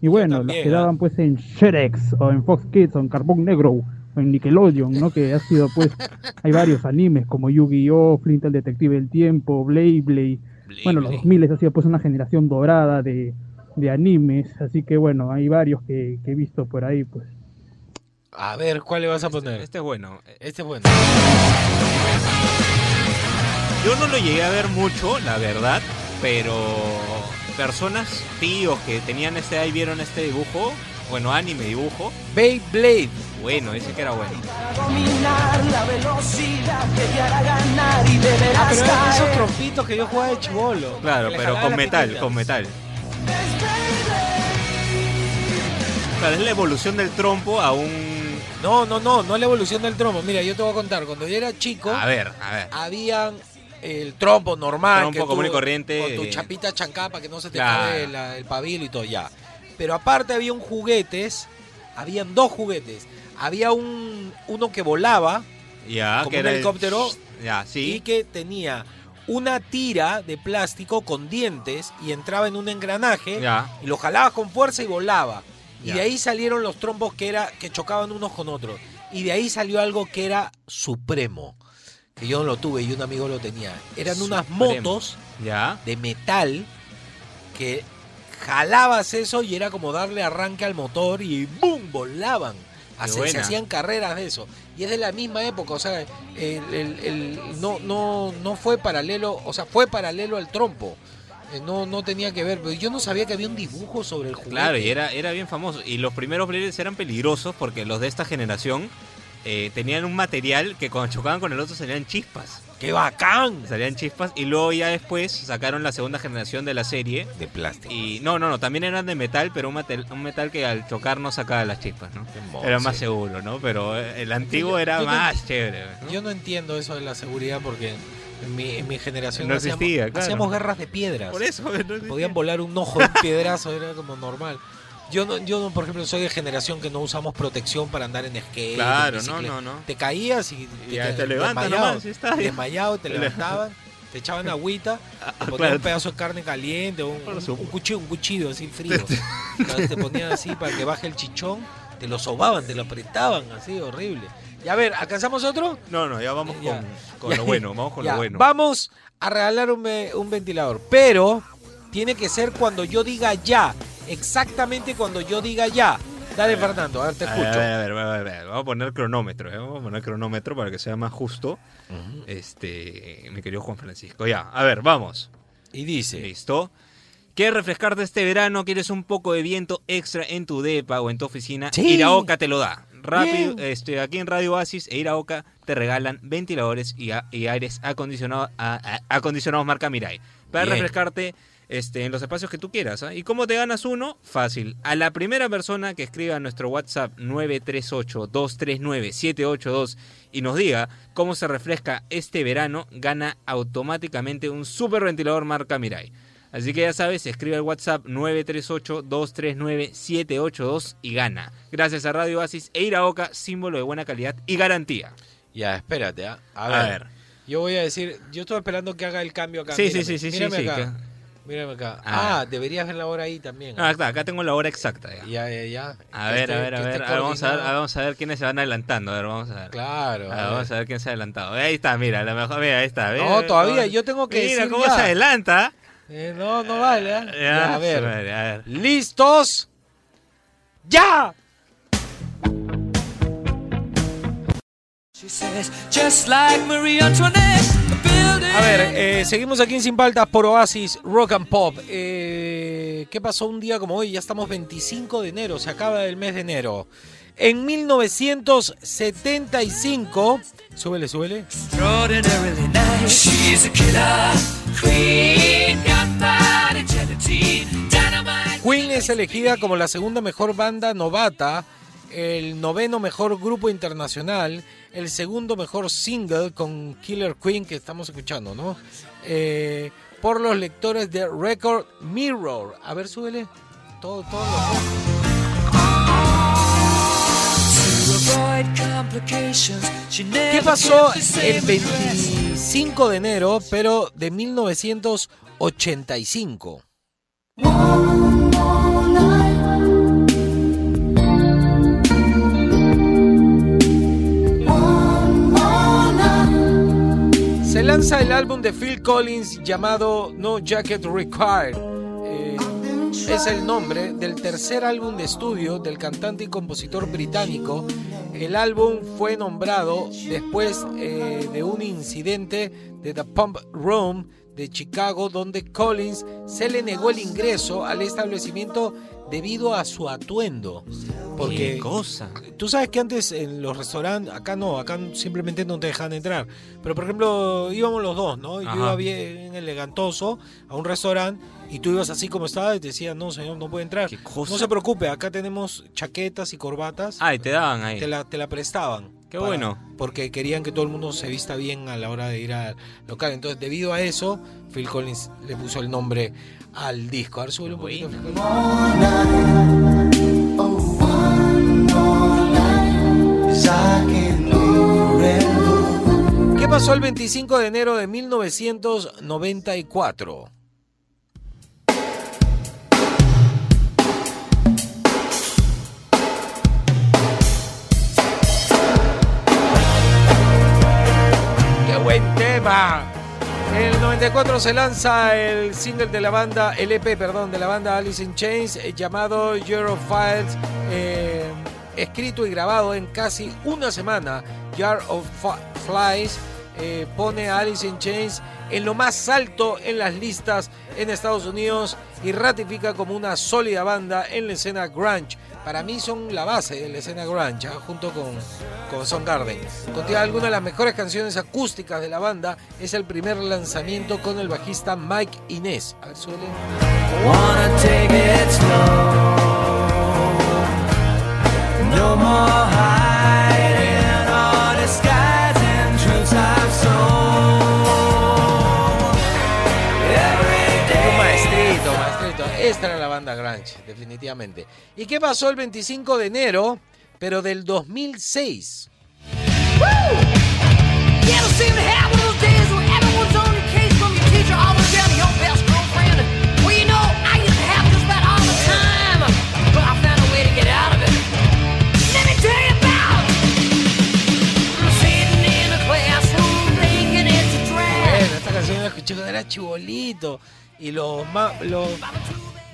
[SPEAKER 11] Y bueno,
[SPEAKER 2] también,
[SPEAKER 11] las que
[SPEAKER 2] ¿ah?
[SPEAKER 11] daban pues en Sherex o en Fox Kids o en Carbón Negro. en Nickelodeon, ¿no? Que ha sido, pues, <laughs> hay varios animes como Yu-Gi-Oh, Flint el Detective del Tiempo, Blade Blade. Bueno, los 2000 ha sido pues una generación dorada de, de animes, así que bueno, hay varios que, que he visto por ahí, pues.
[SPEAKER 2] A ver, ¿cuál le vas a poner?
[SPEAKER 3] Este es bueno.
[SPEAKER 2] Este es bueno.
[SPEAKER 3] Yo no lo llegué a ver mucho, la verdad, pero personas, tíos que tenían este ahí vieron este dibujo, bueno, anime dibujo.
[SPEAKER 2] Beyblade.
[SPEAKER 3] Bueno, ese que era bueno.
[SPEAKER 2] Ah, pero eran esos trompitos que yo jugaba de chivolo.
[SPEAKER 3] Claro, pero con metal, con metal. Claro, es la evolución del trompo a un...
[SPEAKER 2] No, no, no, no es la evolución del trompo. Mira, yo te voy a contar, cuando yo era chico,
[SPEAKER 3] A ver, a ver.
[SPEAKER 2] habían el trompo normal.
[SPEAKER 3] Trompo
[SPEAKER 2] que
[SPEAKER 3] común
[SPEAKER 2] tú-
[SPEAKER 3] y corriente,
[SPEAKER 2] Con tu
[SPEAKER 3] eh.
[SPEAKER 2] chapita chancada para que no se te cae el pabilo y todo, ya. Pero aparte había un juguetes, habían dos juguetes. Había un uno que volaba,
[SPEAKER 3] Ya,
[SPEAKER 2] como
[SPEAKER 3] que
[SPEAKER 2] un
[SPEAKER 3] el-
[SPEAKER 2] helicóptero,
[SPEAKER 3] Ya,
[SPEAKER 2] y que tenía una tira de plástico con dientes y entraba en un engranaje
[SPEAKER 3] Ya.
[SPEAKER 2] y lo jalabas con fuerza y volaba. Y de ahí salieron los trombos que era que chocaban unos con otros. Y de ahí salió algo que era supremo, que yo no lo tuve y un amigo lo tenía. Eran unas motos
[SPEAKER 3] Ya.
[SPEAKER 2] de metal que jalabas eso y era como darle arranque al motor y ¡boom! volaban. Se hacían carreras de eso. Y es de la misma época, o sea, el- el- el- no, no, no fue paralelo, o sea, fue paralelo al trompo. Eh, No, no tenía que ver, pero yo no sabía que había un dibujo sobre el juguete.
[SPEAKER 3] Claro, y era, era bien famoso. Y los primeros Beyblades eran peligrosos porque los de esta generación eh, tenían un material que cuando chocaban con el otro salían chispas.
[SPEAKER 2] ¡Qué bacán!
[SPEAKER 3] Salían chispas y luego ya después sacaron la segunda generación de la serie.
[SPEAKER 2] De plástico.
[SPEAKER 3] Y no, no, no, también eran de metal, pero un metal, un metal que al chocar no sacaba las chispas, ¿no? Era más seguro, ¿no? Pero eh, el antiguo
[SPEAKER 2] Yo-
[SPEAKER 3] era
[SPEAKER 2] yo
[SPEAKER 3] más chévere. ¿no?
[SPEAKER 2] Yo no entiendo eso de la seguridad porque en mi, en mi generación
[SPEAKER 3] No
[SPEAKER 2] hacíamos,
[SPEAKER 3] existía, claro.
[SPEAKER 2] hacíamos guerras de piedras.
[SPEAKER 3] Por eso, no.
[SPEAKER 2] Podían volar un ojo de un piedrazo, era como normal. Yo no, yo no, por ejemplo, soy de generación que no usamos protección para andar en skate. en
[SPEAKER 3] Claro, no, no, no.
[SPEAKER 2] Te caías y
[SPEAKER 3] Y ya te levantas
[SPEAKER 2] desmayado,
[SPEAKER 3] nomás, está
[SPEAKER 2] desmayado, te <laughs>
[SPEAKER 3] Te
[SPEAKER 2] levantaban, te echaban <laughs> agüita, te ponían
[SPEAKER 3] claro.
[SPEAKER 2] un pedazo de carne caliente, un, cuchillo, un cuchillo así frío. Entonces te ponían así para que baje el chichón, te lo sobaban, te lo apretaban, así horrible. Y a ver, ¿alcanzamos otro?
[SPEAKER 3] No, no, ya vamos
[SPEAKER 2] Ya.
[SPEAKER 3] con, con
[SPEAKER 2] Ya.
[SPEAKER 3] lo bueno, vamos con lo bueno.
[SPEAKER 2] Vamos a regalar un, ve- un ventilador, pero tiene que ser cuando yo diga ya, exactamente cuando yo diga ya. Dale, Fernando, a ver, te
[SPEAKER 3] A ver,
[SPEAKER 2] escucho.
[SPEAKER 3] a ver, a ver, a ver, a ver, Vamos a poner cronómetro, ¿eh? Vamos a poner cronómetro para que sea más justo. Este, mi querido Juan Francisco. Ya, a ver, vamos.
[SPEAKER 2] Y dice,
[SPEAKER 3] ¿Listo? ¿Quieres refrescarte este verano? ¿Quieres un poco de viento extra en tu depa o en tu oficina?
[SPEAKER 2] Sí.
[SPEAKER 3] Iraoka te lo da. Rápido, este, aquí en Radio Oasis e Iraoka te regalan ventiladores y, a- y aires acondicionados, a- a- acondicionados marca Mirai. Para
[SPEAKER 2] Bien.
[SPEAKER 3] refrescarte este, en los espacios que tú quieras. ¿ah? ¿Y cómo te ganas uno? Fácil. A la primera persona que escriba a nuestro WhatsApp 938-239-782 y nos diga cómo se refresca este verano, gana automáticamente un super ventilador marca Mirai. Así que ya sabes, escribe al WhatsApp 938-239-782 y gana. Gracias a Radio Oasis e Iraoka, símbolo de buena calidad y garantía.
[SPEAKER 2] ya, espérate, ¿ah? a,
[SPEAKER 3] A
[SPEAKER 2] ver. Yo voy a decir, yo estoy esperando que haga el cambio acá.
[SPEAKER 3] Sí, sí,
[SPEAKER 2] mírame,
[SPEAKER 3] sí, sí, sí,
[SPEAKER 2] mírame
[SPEAKER 3] sí,
[SPEAKER 2] acá.
[SPEAKER 3] que-
[SPEAKER 2] Mírame acá.
[SPEAKER 3] Ah.
[SPEAKER 2] Ah, deberías ver la hora ahí también.
[SPEAKER 3] Ah, está, acá tengo la hora exacta. Ya.
[SPEAKER 2] Ya, ya, ya.
[SPEAKER 3] A ver, a
[SPEAKER 2] esté-
[SPEAKER 3] ver, a ver, a vamos a ver, a vamos a ver quiénes se van adelantando. A ver, vamos a ver.
[SPEAKER 2] Claro.
[SPEAKER 3] A
[SPEAKER 2] a
[SPEAKER 3] ver, vamos a ver quién se ha adelantado. Ahí está, mira, la mejor, mira, ahí está.
[SPEAKER 2] No, todavía, yo tengo que
[SPEAKER 3] Mira
[SPEAKER 2] decir
[SPEAKER 3] cómo
[SPEAKER 2] ya.
[SPEAKER 3] se adelanta.
[SPEAKER 2] Eh, no, no vale. ¿ah?
[SPEAKER 3] Ya,
[SPEAKER 2] Ya, a ver.
[SPEAKER 3] a ver.
[SPEAKER 2] ¿Listos? ¡Ya!
[SPEAKER 8] She says, just like Marie Antoinette.
[SPEAKER 2] A ver, eh, seguimos aquí en Sin Paltas por Oasis Rock and Pop. Eh, ¿Qué pasó un día como hoy? Ya estamos 25 de enero, se acaba el mes de enero. En 1975, súbele, súbele.
[SPEAKER 8] Queen
[SPEAKER 2] es elegida como la segunda mejor banda novata, el noveno mejor grupo internacional, el segundo mejor single con Killer Queen que estamos escuchando, ¿no? Eh, por los lectores de Record Mirror. A ver, súbele. Todo, todo. ¿Qué pasó el 25 de enero, pero de 1985? Lanza el álbum de Phil Collins llamado No Jacket Required. Eh, es el nombre del tercer álbum de estudio del cantante y compositor británico. El álbum fue nombrado después eh, de un incidente de The Pump Room de Chicago donde Collins se le negó el ingreso al establecimiento debido a su atuendo. Porque
[SPEAKER 3] Qué cosa.
[SPEAKER 2] Tú sabes que antes en los restaurantes, acá no, acá simplemente no te dejan entrar. Pero por ejemplo, íbamos los dos, ¿no? Yo
[SPEAKER 3] Ajá.
[SPEAKER 2] iba bien elegantoso a un restaurante y tú ibas así como estaba y te decían, no, señor, no puede entrar.
[SPEAKER 3] cosa?
[SPEAKER 2] No se preocupe, acá tenemos chaquetas y corbatas.
[SPEAKER 3] Ah, y te daban ahí.
[SPEAKER 2] Te la, te la prestaban.
[SPEAKER 3] Qué bueno.
[SPEAKER 2] Porque querían que todo el mundo se vista bien a la hora de ir al local. Entonces, debido a eso, Phil Collins le puso el nombre al disco. A ver, súbele un poquito. Phil Collins. ¿Qué pasó el 25 de enero de 1994? ¡Qué buen tema! El 94 se lanza el single de la banda, el EP, perdón, de la banda Alice in Chains, eh, llamado Eurofiles, eh, escrito y grabado en casi una semana. Jar of Flies eh, pone a Alice in Chains en lo más alto en las listas en Estados Unidos y ratifica como una sólida banda en la escena grunge. Para mí son la base de la escena grunge, ¿ah? junto con, con Soundgarden. Contiene algunas de las mejores canciones acústicas de la banda. Es el primer lanzamiento con el bajista Mike Inés. A ver.
[SPEAKER 8] Me tell you about sitting in a classroom thinking it's a drag.
[SPEAKER 2] Bueno, esta canción la escuché cuando era chibolito. Y los. Los,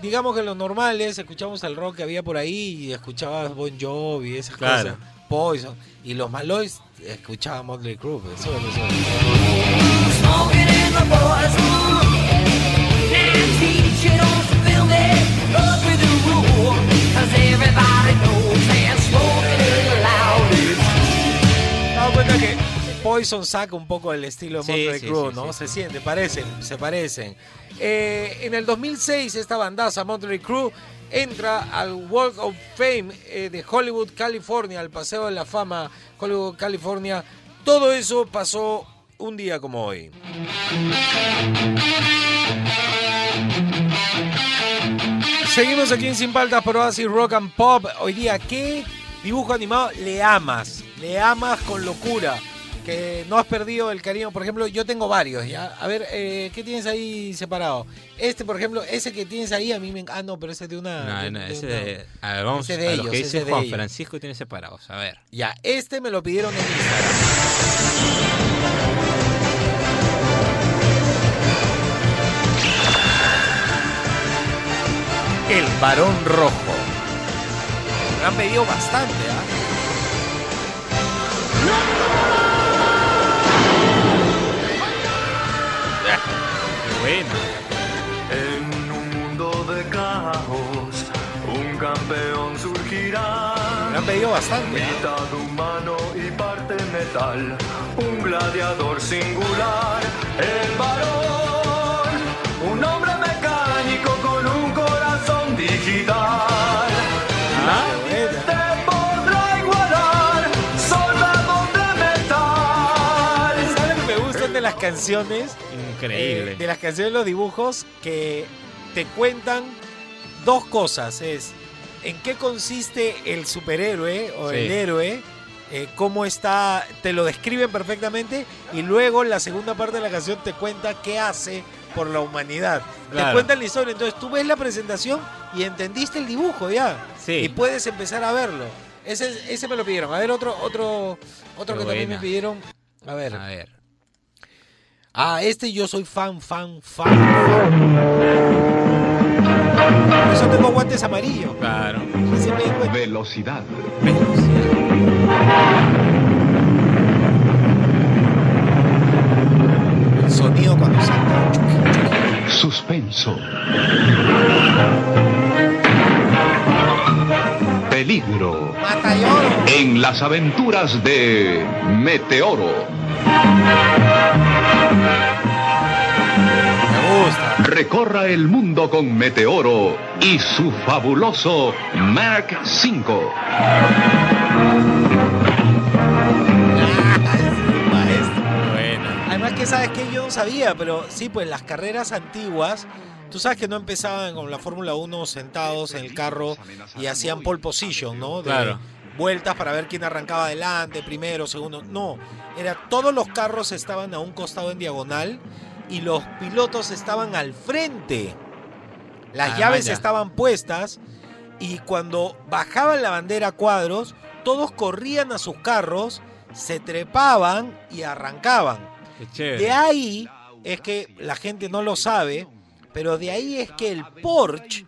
[SPEAKER 2] digamos que los normales, escuchamos el rock que había por ahí y escuchabas Bon Jovi, esas
[SPEAKER 3] Claro.
[SPEAKER 2] cosas. Poison. Y los Maloys escuchaban Motley Crue. Eso, eso. Poison saca un poco el estilo de Motley
[SPEAKER 3] sí,
[SPEAKER 2] Crue,
[SPEAKER 3] sí,
[SPEAKER 2] ¿no? se siente, parecen, se parecen. Eh, en el 2006 esta bandaza, Motley Crue, entra al Walk of Fame eh, de Hollywood, California, al Paseo de la Fama, Hollywood, California. Todo eso pasó un día como hoy. Seguimos aquí en Sin Paltas por Oasis Rock and Pop. Hoy día, ¿qué dibujo animado le amas? Le amas con locura. Que no has perdido el cariño. Por ejemplo, yo tengo varios, ¿ya? A ver, eh, ¿qué tienes ahí separado? Este, por ejemplo, ese que tienes ahí, a mí me encanta. Ah, no, pero ese es de una.
[SPEAKER 3] No,
[SPEAKER 2] de-
[SPEAKER 3] no,
[SPEAKER 2] de
[SPEAKER 3] ese
[SPEAKER 2] una-
[SPEAKER 3] de, a ver, vamos
[SPEAKER 2] Ese de
[SPEAKER 3] a
[SPEAKER 2] ellos,
[SPEAKER 3] lo que dice
[SPEAKER 2] de
[SPEAKER 3] Juan. Francisco tiene separados. A ver.
[SPEAKER 2] Ya, este me lo pidieron en Instagram. El varón rojo. Me han pedido bastante, ¿ah?
[SPEAKER 3] Bueno.
[SPEAKER 12] En un mundo de caos, un campeón surgirá.
[SPEAKER 2] Me han pedido bastante. ¿ah?
[SPEAKER 12] Mitad humano y parte metal, un gladiador singular, el varón, un hombre mecánico con un corazón digital.
[SPEAKER 2] Canciones?
[SPEAKER 3] Increíble.
[SPEAKER 2] Eh, de las canciones, los dibujos que te cuentan dos cosas. Es en qué consiste el superhéroe o
[SPEAKER 3] Sí.
[SPEAKER 2] el héroe, eh, cómo está, te lo describen perfectamente y luego la segunda parte de la canción te cuenta qué hace por la humanidad. Te
[SPEAKER 3] Claro.
[SPEAKER 2] cuentan la historia. Entonces tú ves la presentación y entendiste el dibujo ya.
[SPEAKER 3] Sí.
[SPEAKER 2] Y puedes empezar a verlo. Ese, ese me lo pidieron. A ver, otro, otro, otro
[SPEAKER 3] Qué
[SPEAKER 2] que también me pidieron. A ver.
[SPEAKER 3] A ver.
[SPEAKER 2] Ah, este yo soy fan, fan, fan, fan. Por eso tengo guantes amarillos.
[SPEAKER 3] Claro.
[SPEAKER 13] Velocidad.
[SPEAKER 2] El sonido cuando salta.
[SPEAKER 13] Suspenso. Peligro. En las aventuras de Meteoro. Recorra el mundo con Meteoro y su fabuloso Mark V.
[SPEAKER 3] Bueno.
[SPEAKER 2] Además que sabes que yo no sabía, pero sí, pues las carreras antiguas, tú sabes que no empezaban con la Fórmula 1 sentados en el carro y hacían pole position, ¿no? De
[SPEAKER 3] Claro.
[SPEAKER 2] Vueltas para ver quién arrancaba adelante, primero, segundo. No, era todos los carros estaban a un costado en diagonal y los pilotos estaban al frente. Las
[SPEAKER 3] Ah,
[SPEAKER 2] llaves estaban puestas y cuando bajaban la bandera a cuadros, todos corrían a sus carros, se trepaban y arrancaban. De ahí es que la gente no lo sabe, pero de ahí es que el Porsche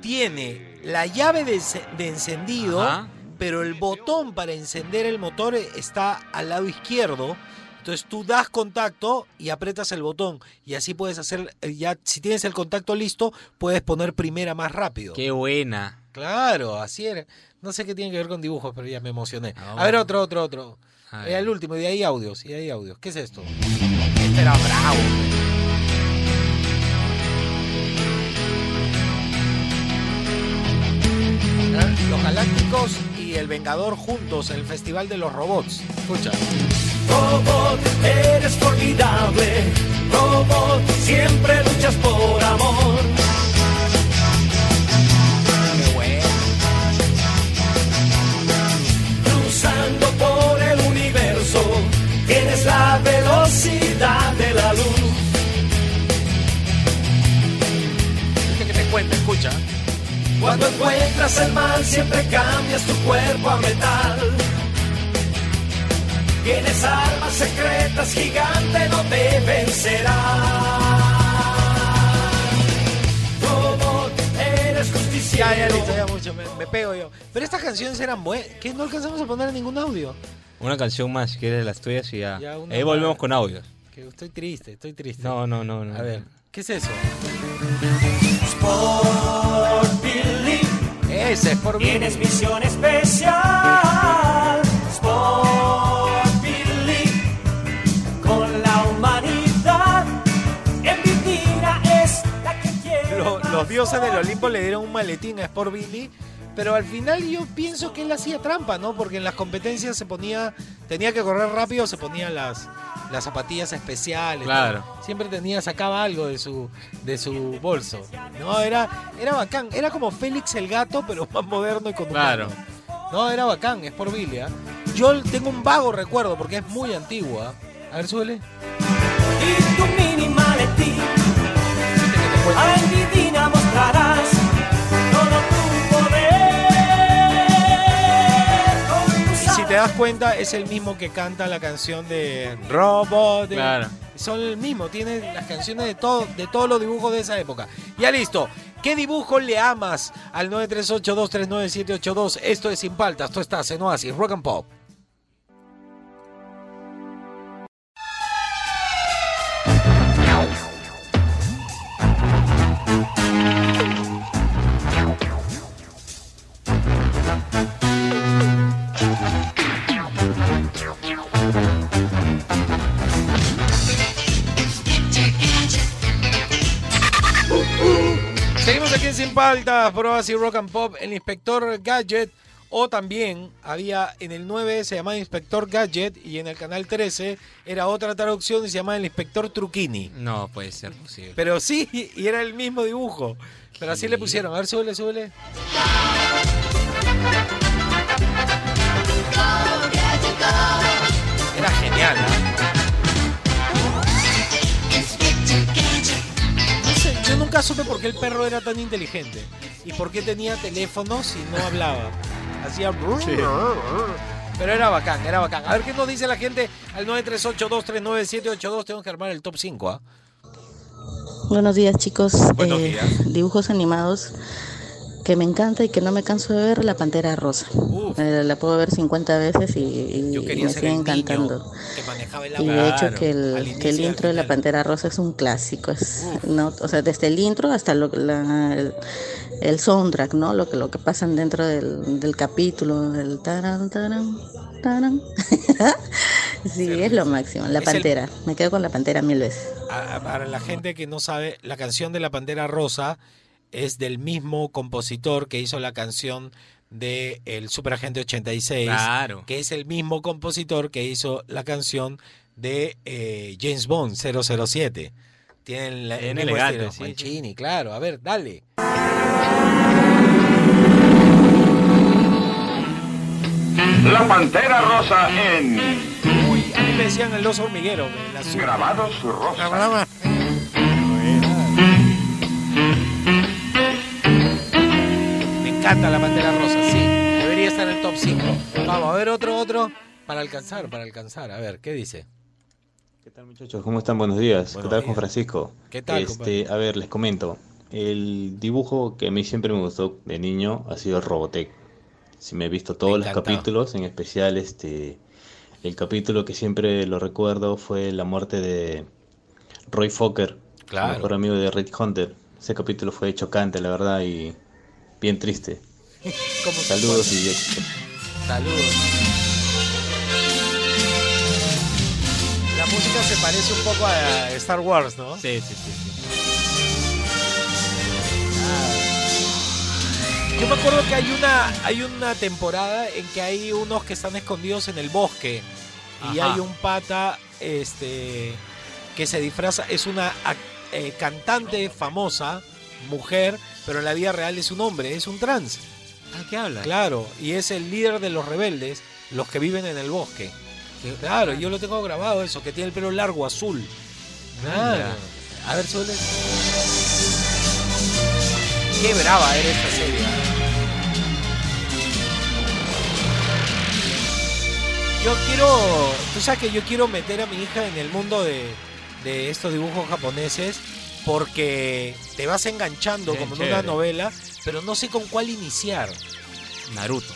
[SPEAKER 2] tiene la llave de, ence- de encendido,
[SPEAKER 3] Ajá.
[SPEAKER 2] pero el botón para encender el motor está al lado izquierdo. Entonces tú das contacto y apretas el botón y así puedes hacer, eh, ya si tienes el contacto listo, puedes poner primera más rápido.
[SPEAKER 3] Qué buena.
[SPEAKER 2] Claro, así era. No sé qué tiene que ver con dibujos, pero ya me emocioné.
[SPEAKER 3] Ah,
[SPEAKER 2] A ver, otro, otro, otro.
[SPEAKER 3] A
[SPEAKER 2] Eh,
[SPEAKER 3] ver.
[SPEAKER 2] el último, y de ahí audios, y de ahí audios. ¿Qué es esto? Este era bravo. ¿Eh? Los Galácticos y el Vengador juntos en el Festival de los Robots. Escucha.
[SPEAKER 14] Robot, eres formidable. Robot, siempre luchas por amor. Cruzando por el universo, tienes la velocidad de la luz.
[SPEAKER 2] Que te cuenta, escucha.
[SPEAKER 14] Cuando encuentras el mal, siempre cambias tu cuerpo a metal. Tienes armas secretas, gigante no te vencerá. Robot, eres justiciero.
[SPEAKER 2] Ya, ya, listo, ya mucho. Me, me pego yo. Pero estas canciones eran buenas. ¿Qué? No alcanzamos a poner ningún audio.
[SPEAKER 3] Una canción más, si quieres de las tuyas y ya. Ahí volvemos
[SPEAKER 2] más.
[SPEAKER 3] con audios.
[SPEAKER 2] Que estoy triste, estoy triste.
[SPEAKER 3] No, no, no, no.
[SPEAKER 2] A ver, ¿qué es eso?
[SPEAKER 14] Sport Billy,
[SPEAKER 2] Ese es por mí.
[SPEAKER 14] tienes misión especial.
[SPEAKER 2] Los dioses del Olimpo le dieron un maletín a Sport Billy, pero al final yo pienso que él hacía trampa, ¿no? Porque en las competencias se ponía, tenía que correr rápido, se ponía las, las zapatillas especiales.
[SPEAKER 3] Claro.
[SPEAKER 2] ¿no? Siempre tenía, sacaba algo de su, de su bolso. No, era, era bacán. Era como Félix el gato, pero más moderno y con un
[SPEAKER 3] Claro.
[SPEAKER 2] No, era bacán, Sport Billy. ¿ah? Yo tengo un vago recuerdo porque es muy antigua. A ver, suele. Das cuenta, es el mismo que canta la canción de Robot. de-
[SPEAKER 3] Claro.
[SPEAKER 2] Son el mismo, tiene las canciones de, todo, de todos los dibujos de esa época. Ya listo. ¿Qué dibujo le amas al 938239782? Esto es Sin Paltas, esto estás en Oasis, Rock and Pop. Paltas, por Oasis Rock and Pop, el Inspector Gadget. O también había en el 9 se llamaba Inspector Gadget y en el canal 13 era otra traducción y se llamaba el Inspector Truquini.
[SPEAKER 3] No puede ser posible.
[SPEAKER 2] Pero sí, y era el mismo dibujo. Pero así le pusieron. A ver, súbele, súbele. Era genial, ¿ah? Yo nunca supe por qué el perro era tan inteligente. Y por qué tenía teléfonos y no hablaba. Hacía...
[SPEAKER 3] Sí.
[SPEAKER 2] Pero era bacán, era bacán. A ver qué nos dice la gente al 938239782. Tengo que armar el top 5, ¿ah?
[SPEAKER 15] Buenos días, chicos.
[SPEAKER 2] Buenos
[SPEAKER 15] Eh,
[SPEAKER 2] días.
[SPEAKER 15] Dibujos animados que me encanta y que no me canso de ver, La Pantera Rosa. Eh, la puedo ver 50 veces y, me sigue encantando. Y de hecho que el, que el intro de La Pantera Rosa es un clásico. Es, no, o sea, desde el intro hasta lo, la- el, el soundtrack, ¿no? Lo que, lo que pasan dentro del, del capítulo, el taran, taran, taran. <laughs> sí, es lo máximo. La
[SPEAKER 2] Es el-
[SPEAKER 15] Pantera. Me quedo con La Pantera mil veces.
[SPEAKER 2] A- Para la gente que no sabe, la canción de La Pantera Rosa es del mismo compositor que hizo la canción de El Superagente 86,
[SPEAKER 3] Claro.
[SPEAKER 2] que es el mismo compositor que hizo la canción de eh, James Bond 007. Tienen la, el
[SPEAKER 3] Bien
[SPEAKER 2] mismo
[SPEAKER 3] elegante,
[SPEAKER 2] estilo.
[SPEAKER 3] sí,
[SPEAKER 2] Mancini, claro. A ver, dale.
[SPEAKER 13] La Pantera Rosa en
[SPEAKER 2] Uy, a mí me decían el oso hormiguero. el azul.
[SPEAKER 13] Grabados Rosa.
[SPEAKER 2] Me encanta la Pantera Rosa, sí. Debería estar en el top 5. Vamos, a ver otro, otro. Para alcanzar, para alcanzar. A ver, ¿qué dice?
[SPEAKER 16] Muchachos, ¿cómo están? Buenos días.
[SPEAKER 2] Buenos
[SPEAKER 16] ¿Qué tal,
[SPEAKER 2] días.
[SPEAKER 16] Juan Francisco?
[SPEAKER 2] ¿Qué tal,
[SPEAKER 16] Este, a ver, les comento. El dibujo que a mí siempre me gustó de niño ha sido el Robotech. Si me he visto todos los capítulos, en especial este el capítulo que siempre lo recuerdo fue la muerte de Roy Fokker,
[SPEAKER 2] Claro.
[SPEAKER 16] el mejor amigo de Red Hunter. Ese capítulo fue chocante, la verdad, y bien triste. <laughs>
[SPEAKER 2] ¿Cómo se
[SPEAKER 16] Saludos y éxito.
[SPEAKER 2] Saludos. La música se parece un poco a Star Wars, ¿no?
[SPEAKER 3] Sí, sí, sí. sí.
[SPEAKER 2] Yo me acuerdo que hay una, hay una temporada en que hay unos que están escondidos en el bosque y
[SPEAKER 3] Ajá.
[SPEAKER 2] hay un pata este, que se disfraza, es una ac- eh, cantante famosa, mujer, pero en la vida real es un hombre, es un trans.
[SPEAKER 3] Ah, ¿qué habla?
[SPEAKER 2] Claro, y es el líder de los rebeldes, los que viven en el bosque. Claro, yo lo tengo grabado eso, que tiene el pelo largo, azul. Claro. A ver, suele. Qué brava era esta serie. Yo quiero, tú sabes que yo quiero meter a mi hija en el mundo de, de estos dibujos japoneses porque te vas enganchando como en una novela, pero no sé con cuál iniciar.
[SPEAKER 3] Naruto.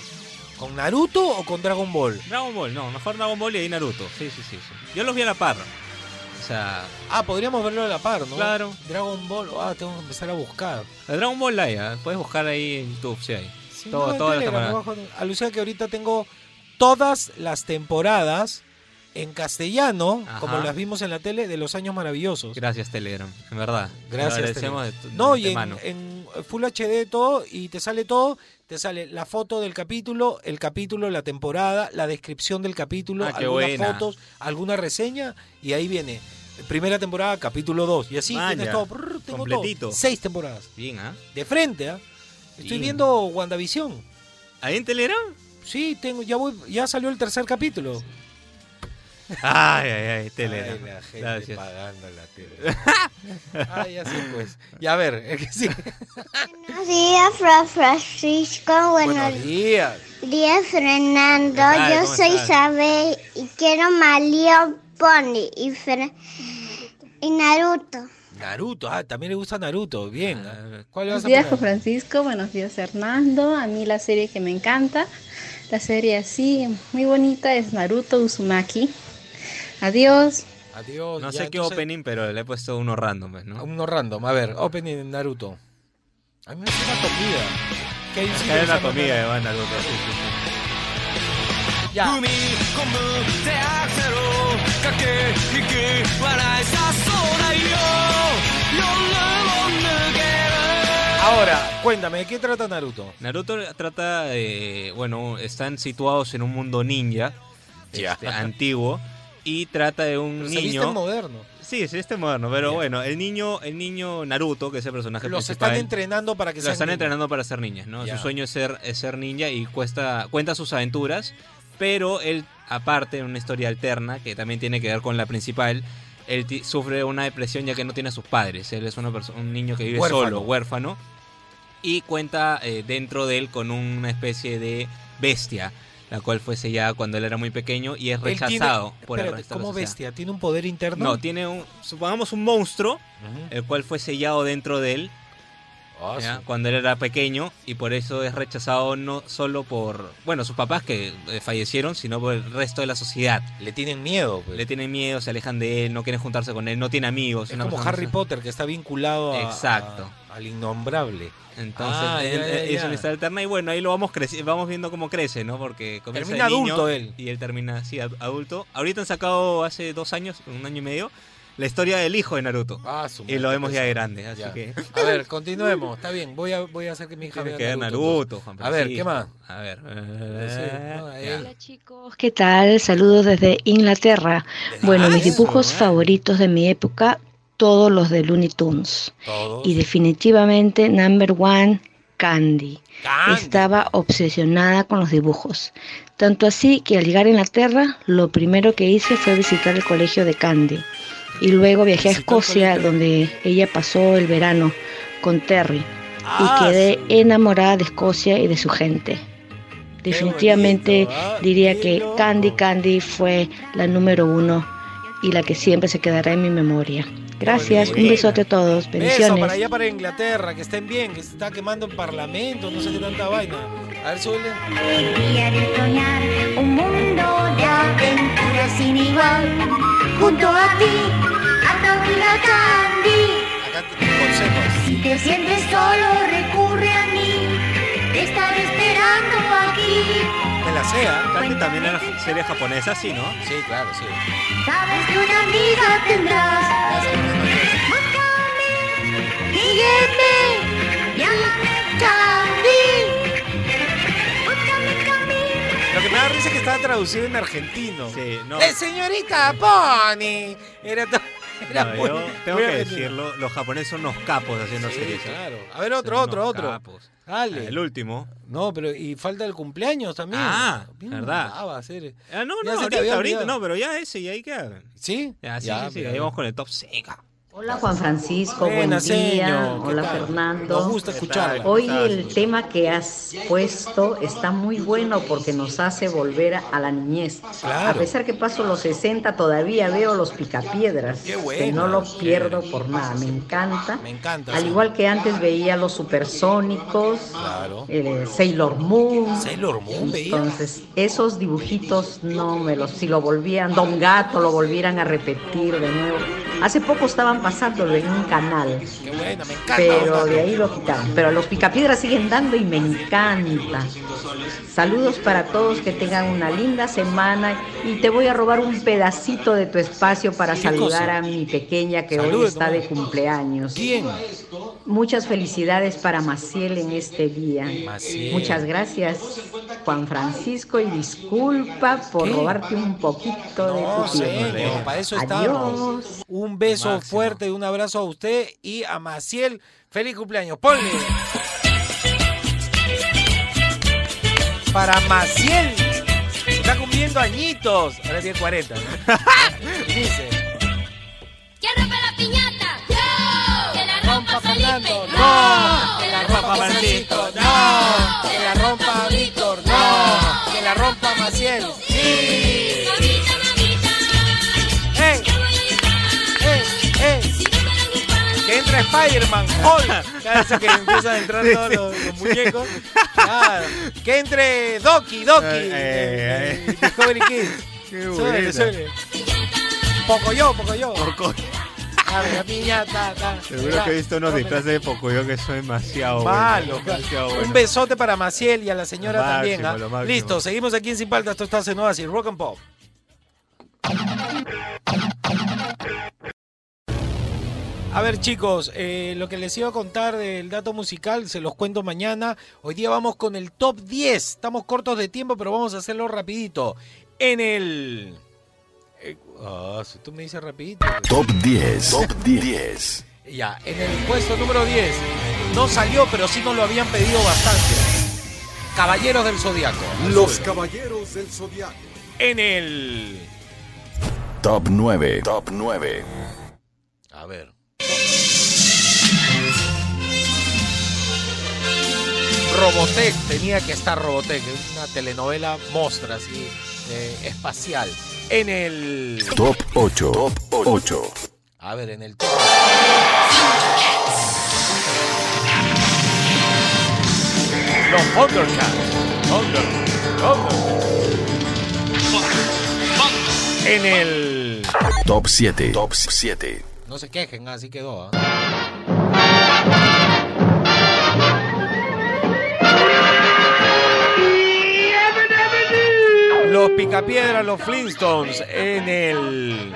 [SPEAKER 2] ¿Con Naruto o con Dragon Ball?
[SPEAKER 3] Dragon Ball, no, mejor Dragon Ball y ahí Naruto. Sí, sí, sí. sí. Yo los vi a la par. O sea,
[SPEAKER 2] Ah, podríamos verlo a la par, ¿no?
[SPEAKER 3] Claro.
[SPEAKER 2] Dragon Ball, ah, tengo que empezar a buscar.
[SPEAKER 3] el Dragon Ball hay, ¿ah? puedes buscar ahí en YouTube, sí hay.
[SPEAKER 2] Sí,
[SPEAKER 3] Todo-
[SPEAKER 2] no, Telegram,
[SPEAKER 3] temporadas.
[SPEAKER 2] abajo. Alucina que ahorita tengo todas las temporadas en castellano,
[SPEAKER 3] Ajá.
[SPEAKER 2] como las vimos en la tele, de los años maravillosos.
[SPEAKER 3] Gracias Telegram, en verdad.
[SPEAKER 2] Gracias.
[SPEAKER 3] De,
[SPEAKER 2] Telegram. no,
[SPEAKER 3] de
[SPEAKER 2] y en, Full HD todo, y te sale todo, te sale la foto del capítulo, el capítulo, la temporada, la descripción del capítulo,
[SPEAKER 3] Ah,
[SPEAKER 2] algunas fotos, alguna reseña, y ahí viene. Primera temporada, capítulo 2. Y así
[SPEAKER 3] Vaya,
[SPEAKER 2] tienes todo. brr, tengo
[SPEAKER 3] completito.
[SPEAKER 2] todo. Seis temporadas.
[SPEAKER 3] Bien, ¿ah?
[SPEAKER 2] De frente, ¿ah? Estoy
[SPEAKER 3] Bien.
[SPEAKER 2] viendo WandaVision.
[SPEAKER 3] ¿Ahí en Telegram?
[SPEAKER 2] Sí, tengo, ya voy, ya salió el tercer capítulo.
[SPEAKER 3] Ay, ay, ay, Telegram.
[SPEAKER 2] Ay, la gente
[SPEAKER 3] Gracias.
[SPEAKER 2] pagando la tele. <laughs> Ay, así pues. Ya a ver, es que sí.
[SPEAKER 17] Buenos días, Fra Francisco. Buenos
[SPEAKER 2] Buenos días.
[SPEAKER 17] días, Fernando. Yo
[SPEAKER 2] ¿Cómo
[SPEAKER 17] soy? Isabel y quiero Mario Pony y, Fer- y Naruto.
[SPEAKER 2] Naruto, ah, también le gusta Naruto. Bien. ah. ¿Cuál le
[SPEAKER 18] Buenos días? Juan Francisco. Buenos días, Hernando. A mí la serie que me encanta, la serie así muy bonita es Naruto Uzumaki. Adiós.
[SPEAKER 2] Adiós.
[SPEAKER 3] No sé qué opening, pero le he puesto uno random, pues, ¿no?
[SPEAKER 2] Uno random. A ver, opening Naruto. A mí me hace una comida. ¿Qué hay
[SPEAKER 3] una comida, Iván Naruto.
[SPEAKER 2] Ahora, cuéntame, ¿de qué trata Naruto?
[SPEAKER 3] Naruto trata de, bueno, están situados en un mundo ninja, este, antiguo, y trata de un
[SPEAKER 2] Pero se
[SPEAKER 3] niño.
[SPEAKER 2] viste moderno.
[SPEAKER 3] Sí, se viste moderno, pero bueno, el niño, el niño Naruto, que es el personaje
[SPEAKER 2] Los
[SPEAKER 3] principal,
[SPEAKER 2] están entrenando para que
[SPEAKER 3] lo
[SPEAKER 2] sean
[SPEAKER 3] están
[SPEAKER 2] niños.
[SPEAKER 3] entrenando para ser niñas, ¿no? Su sueño es ser, es ser ninja y cuesta, cuenta sus aventuras, pero él, aparte, en una historia alterna, que también tiene que ver con la principal, él sufre una depresión ya que no tiene a sus padres. Él es una un niño que vive
[SPEAKER 2] Huérfano.
[SPEAKER 3] solo, huérfano, y cuenta eh, dentro de él con una especie de bestia la cual fue sellada cuando él era muy pequeño y es
[SPEAKER 2] tiene-
[SPEAKER 3] rechazado por el resto de la
[SPEAKER 2] ¿Cómo
[SPEAKER 3] sociedad.
[SPEAKER 2] bestia? ¿Tiene un poder interno?
[SPEAKER 3] No, tiene un, supongamos un monstruo, el cual fue sellado dentro de él
[SPEAKER 2] Ah,
[SPEAKER 3] cuando él era pequeño y por eso es rechazado no solo por, bueno, sus papás que eh, fallecieron, sino por el resto de la sociedad.
[SPEAKER 2] Le tienen miedo. pues.
[SPEAKER 3] Le tienen miedo, se alejan de él, no quieren juntarse con él, no tiene amigos.
[SPEAKER 2] Es
[SPEAKER 3] una
[SPEAKER 2] como Harry Potter que está vinculado a-
[SPEAKER 3] Exacto.
[SPEAKER 2] a- al innombrable.
[SPEAKER 3] Entonces,
[SPEAKER 2] Ah, ya,
[SPEAKER 3] él-
[SPEAKER 2] ya,
[SPEAKER 3] es
[SPEAKER 2] ya.
[SPEAKER 3] una historia eterna y bueno, ahí lo vamos creci- vamos viendo cómo crece, ¿no? Porque comienza
[SPEAKER 2] Termina
[SPEAKER 3] niño
[SPEAKER 2] adulto él.
[SPEAKER 3] y él termina así ad- adulto. Ahorita han sacado hace dos años, un año y medio, la historia del hijo de Naruto.
[SPEAKER 2] Ah, su
[SPEAKER 3] y lo vemos ya de grande, así
[SPEAKER 2] Ya.
[SPEAKER 3] que
[SPEAKER 2] A ver, continuemos. Está bien, voy a, voy a hacer que mi hija
[SPEAKER 3] tiene
[SPEAKER 2] vea Naruto.
[SPEAKER 3] Juan
[SPEAKER 2] A ver, ¿qué más?
[SPEAKER 3] A ver. eh, ya.
[SPEAKER 2] ahí.
[SPEAKER 19] ¿Qué tal? Saludos desde Inglaterra. Bueno, mis dibujos favoritos de mi época, todos los de Looney Tunes.
[SPEAKER 2] Todos.
[SPEAKER 19] Y definitivamente, number one, Candy. Estaba obsesionada con los dibujos. Tanto así que al llegar a Inglaterra, lo primero que hice fue visitar el colegio de Candy. Y luego viajé a Escocia, donde ella pasó el verano con Terry.
[SPEAKER 2] Ah,
[SPEAKER 19] Y quedé enamorada de Escocia y de su gente. Definitivamente diría que Candy Candy fue la número uno y la que siempre se quedará en mi memoria. Gracias, un besote a todos,
[SPEAKER 2] Beso
[SPEAKER 19] bendiciones.
[SPEAKER 2] para allá, para Inglaterra, que estén bien, que se está quemando en parlamento, no sé qué tanta vaina. A ver,
[SPEAKER 20] de soñar un mundo de aventuras sin igual. Junto a ti, vida Candy. Si te sientes solo, recurre a mí. Te estaré esperando aquí.
[SPEAKER 2] La sea.
[SPEAKER 3] Candy también era serie japonesa, sí, ¿no?
[SPEAKER 2] Sí, claro, sí.
[SPEAKER 20] Sabes que una amiga tendrás. Búscame, sígueme, llámame Candy. Búscame, Candy.
[SPEAKER 2] Lo que me da risa es que estaba traducido en argentino.
[SPEAKER 3] Sí, no.
[SPEAKER 2] ¡Eh, señorita Pony! Era, to- <laughs> era
[SPEAKER 3] No, yo <laughs> tengo que decirlo, los japoneses son unos capos haciendo
[SPEAKER 2] Sí,
[SPEAKER 3] series. ¿eh?
[SPEAKER 2] claro. A ver, otro,
[SPEAKER 3] Son
[SPEAKER 2] otro, otro.
[SPEAKER 3] capos.
[SPEAKER 2] Dale.
[SPEAKER 3] El último.
[SPEAKER 2] No, pero y falta el cumpleaños también.
[SPEAKER 3] Ah,
[SPEAKER 2] Bien
[SPEAKER 3] verdad.
[SPEAKER 2] brava, serie.
[SPEAKER 3] Ah, no,
[SPEAKER 2] Ya
[SPEAKER 3] no,
[SPEAKER 2] se te
[SPEAKER 3] ahorita,
[SPEAKER 2] había
[SPEAKER 3] ahorita, no, pero ya ese, y ahí queda.
[SPEAKER 2] ¿Sí?
[SPEAKER 3] Ya, sí,
[SPEAKER 2] Ya,
[SPEAKER 3] sí, ahí vamos con el top 5.
[SPEAKER 21] Hola Juan Francisco, buen día.
[SPEAKER 2] señor, ¿qué
[SPEAKER 21] Hola? Fernando.
[SPEAKER 2] Nos gusta escucharla.
[SPEAKER 21] Hoy
[SPEAKER 2] ¿Qué tal,
[SPEAKER 21] el tema que has puesto está muy bueno porque nos hace volver a la niñez.
[SPEAKER 2] Claro.
[SPEAKER 21] A pesar que paso los 60 todavía veo los picapiedras.
[SPEAKER 2] Qué
[SPEAKER 21] que no lo pierdo por nada, me encanta.
[SPEAKER 2] Me encanta.
[SPEAKER 21] Al igual que antes veía los supersónicos,
[SPEAKER 2] Claro.
[SPEAKER 21] el Sailor Moon.
[SPEAKER 2] Sailor Moon.
[SPEAKER 21] Entonces, esos dibujitos no me los, si lo volvían, Don Gato lo volvieran a repetir de nuevo. Hace poco estaban pasándolo en un canal,
[SPEAKER 2] Qué buena, me encanta.
[SPEAKER 21] pero de ahí lo quitaron. Pero los picapiedras siguen dando y me encanta. Saludos para todos, que tengan una linda semana y te voy a robar un pedacito de tu espacio para
[SPEAKER 2] ¿Qué
[SPEAKER 21] saludar
[SPEAKER 2] cosa?
[SPEAKER 21] a mi pequeña que hoy está de cumpleaños.
[SPEAKER 2] ¿Quién?
[SPEAKER 21] Muchas felicidades para Maciel en este día.
[SPEAKER 2] Maciel.
[SPEAKER 21] Muchas gracias, Juan Francisco, y disculpa por
[SPEAKER 2] ¿Qué?
[SPEAKER 21] robarte un poquito de tu tiempo.
[SPEAKER 2] señor, para eso.
[SPEAKER 21] Adiós.
[SPEAKER 2] Un beso
[SPEAKER 3] Máximo.
[SPEAKER 2] fuerte y un abrazo a usted y a Maciel. Feliz cumpleaños. Ponle. Para Maciel. Está cumpliendo añitos. Ahora tiene 40. ¿no? Dice.
[SPEAKER 20] ¿Quién rompe la piñata? ¡Yo! Que la rompa Felipe.
[SPEAKER 2] ¡No! Spider-Man. ¡Hoy! Cada vez que empiezan a entrar todos los, los muñecos. Claro. Que entre Doki, Doki.
[SPEAKER 3] Eh, eh,
[SPEAKER 2] de Discovery Kids. <laughs>
[SPEAKER 3] Buena.
[SPEAKER 2] suele. Poco yo, poco yo.
[SPEAKER 3] Porco-
[SPEAKER 2] Abre la piñata. ta.
[SPEAKER 3] Seguro que he visto unos disfraces de Pocoyo que son demasiado
[SPEAKER 2] Malo.
[SPEAKER 3] buenos, demasiado
[SPEAKER 2] Un besote para Maciel y a la señora
[SPEAKER 3] Lo
[SPEAKER 2] también.
[SPEAKER 3] máximo,
[SPEAKER 2] ¿ah?
[SPEAKER 3] lo máximo.
[SPEAKER 2] Listo, seguimos aquí en Sin Paltas. Esto está en Oasis, Rock and Pop. A ver chicos, eh, lo que les iba a contar del dato musical se los cuento mañana. Hoy día vamos con el top 10. Estamos cortos de tiempo, pero vamos a hacerlo rapidito. En el... eh, ah, si tú me dices rapidito.
[SPEAKER 4] Top 10. Top 10.
[SPEAKER 2] Ya, en el puesto número 10 no salió, pero sí nos lo habían pedido bastante. Caballeros del Zodiaco.
[SPEAKER 22] Los Caballeros del Zodiaco.
[SPEAKER 2] En el.
[SPEAKER 4] Top 9. Top 9.
[SPEAKER 2] A ver. Robotech, tenía que estar Robotech, una telenovela mostra así, eh, espacial. En el...
[SPEAKER 4] Top 8. Top 8.
[SPEAKER 2] A ver, en el top. Los Thundercats. Thunder, Thunder. En el...
[SPEAKER 4] Top 7. Top 7.
[SPEAKER 2] No se quejen, así quedó. ¿ah? Los Picapiedras, los Flintstones en el...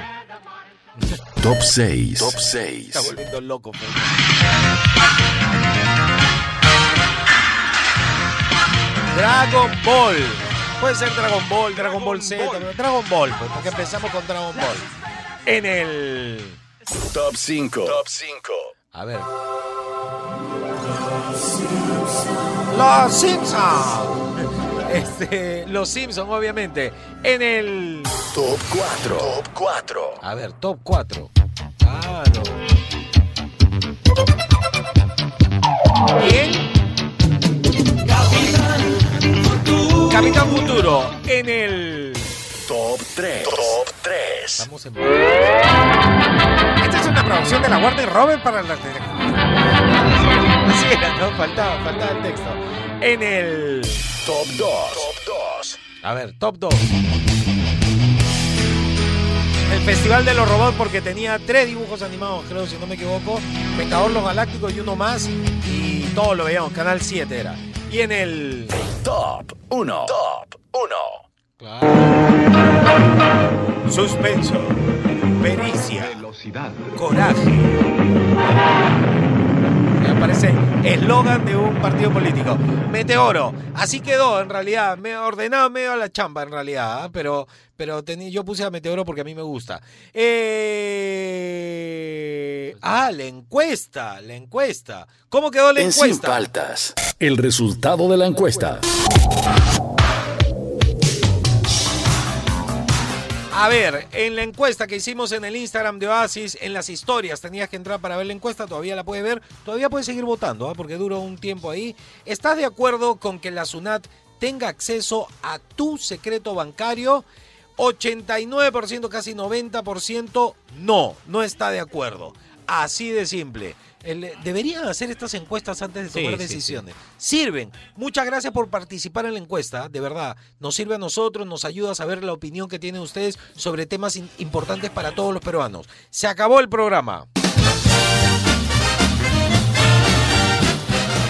[SPEAKER 4] Top 6. Top
[SPEAKER 2] Está
[SPEAKER 4] 6.
[SPEAKER 2] volviendo loco. Fer. Dragon Ball. Puede ser Dragon Ball, Dragon Ball Z, pero Dragon Ball, pues, porque empezamos con Dragon Ball. En el...
[SPEAKER 4] Top 5. Top 5.
[SPEAKER 2] A ver. Los Simpsons. Este, los Simpsons, obviamente. En el...
[SPEAKER 4] Top 4. Top 4.
[SPEAKER 2] A ver, top 4. Claro. Bien. Capitán Futuro. En el...
[SPEAKER 4] Top 3. Top 3.
[SPEAKER 2] Estamos en... Producción de la Warner Robert para la... Así <laughs> era, ¿no? Faltaba, faltaba el texto. En el...
[SPEAKER 4] Top 2. Top 2.
[SPEAKER 2] A ver, top 2. El Festival de los Robots porque tenía tres dibujos animados, creo, si no me equivoco. Pecador los Galácticos y uno más. Y todos lo veíamos, Canal 7 era. Y en el...
[SPEAKER 4] Top 1. Top 1.
[SPEAKER 2] Suspenso. Pericia. Coraje. Me parece eslogan de un partido político. Meteoro. Así quedó, en realidad. Me ordenaba medio a la chamba, en realidad. ¿ah? Pero, pero tení- yo puse a Meteoro porque a mí me gusta. Eh... Ah, la encuesta. La encuesta. ¿Cómo quedó la
[SPEAKER 4] En Sin
[SPEAKER 2] encuesta?
[SPEAKER 4] Faltas. El resultado de la encuesta.
[SPEAKER 2] A ver, en la encuesta que hicimos en el Instagram de Oasis, en las historias, tenías que entrar para ver la encuesta, todavía la puedes ver, todavía puedes seguir votando, ¿ah? porque dura un tiempo ahí. ¿Estás de acuerdo con que la SUNAT tenga acceso a tu secreto bancario? 89%, casi 90%, no, no está de acuerdo. Así de simple. El- deberían hacer estas encuestas antes de
[SPEAKER 3] Sí,
[SPEAKER 2] tomar
[SPEAKER 3] sí, sí.
[SPEAKER 2] decisiones. Sirven. Muchas gracias por participar en la encuesta, de verdad. Nos sirve a nosotros, nos ayuda a saber la opinión que tienen ustedes sobre temas importantes para todos los peruanos. Se acabó el programa.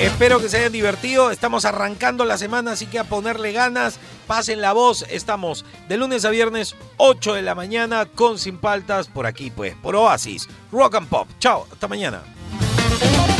[SPEAKER 2] Espero que se hayan divertido. Estamos arrancando la semana, así que a ponerle ganas. Pasen la voz. Estamos de lunes a viernes, 8 de la mañana, con Sin Paltas, por aquí, pues, por Oasis, Rock and Pop. Chao, hasta mañana. Thank you.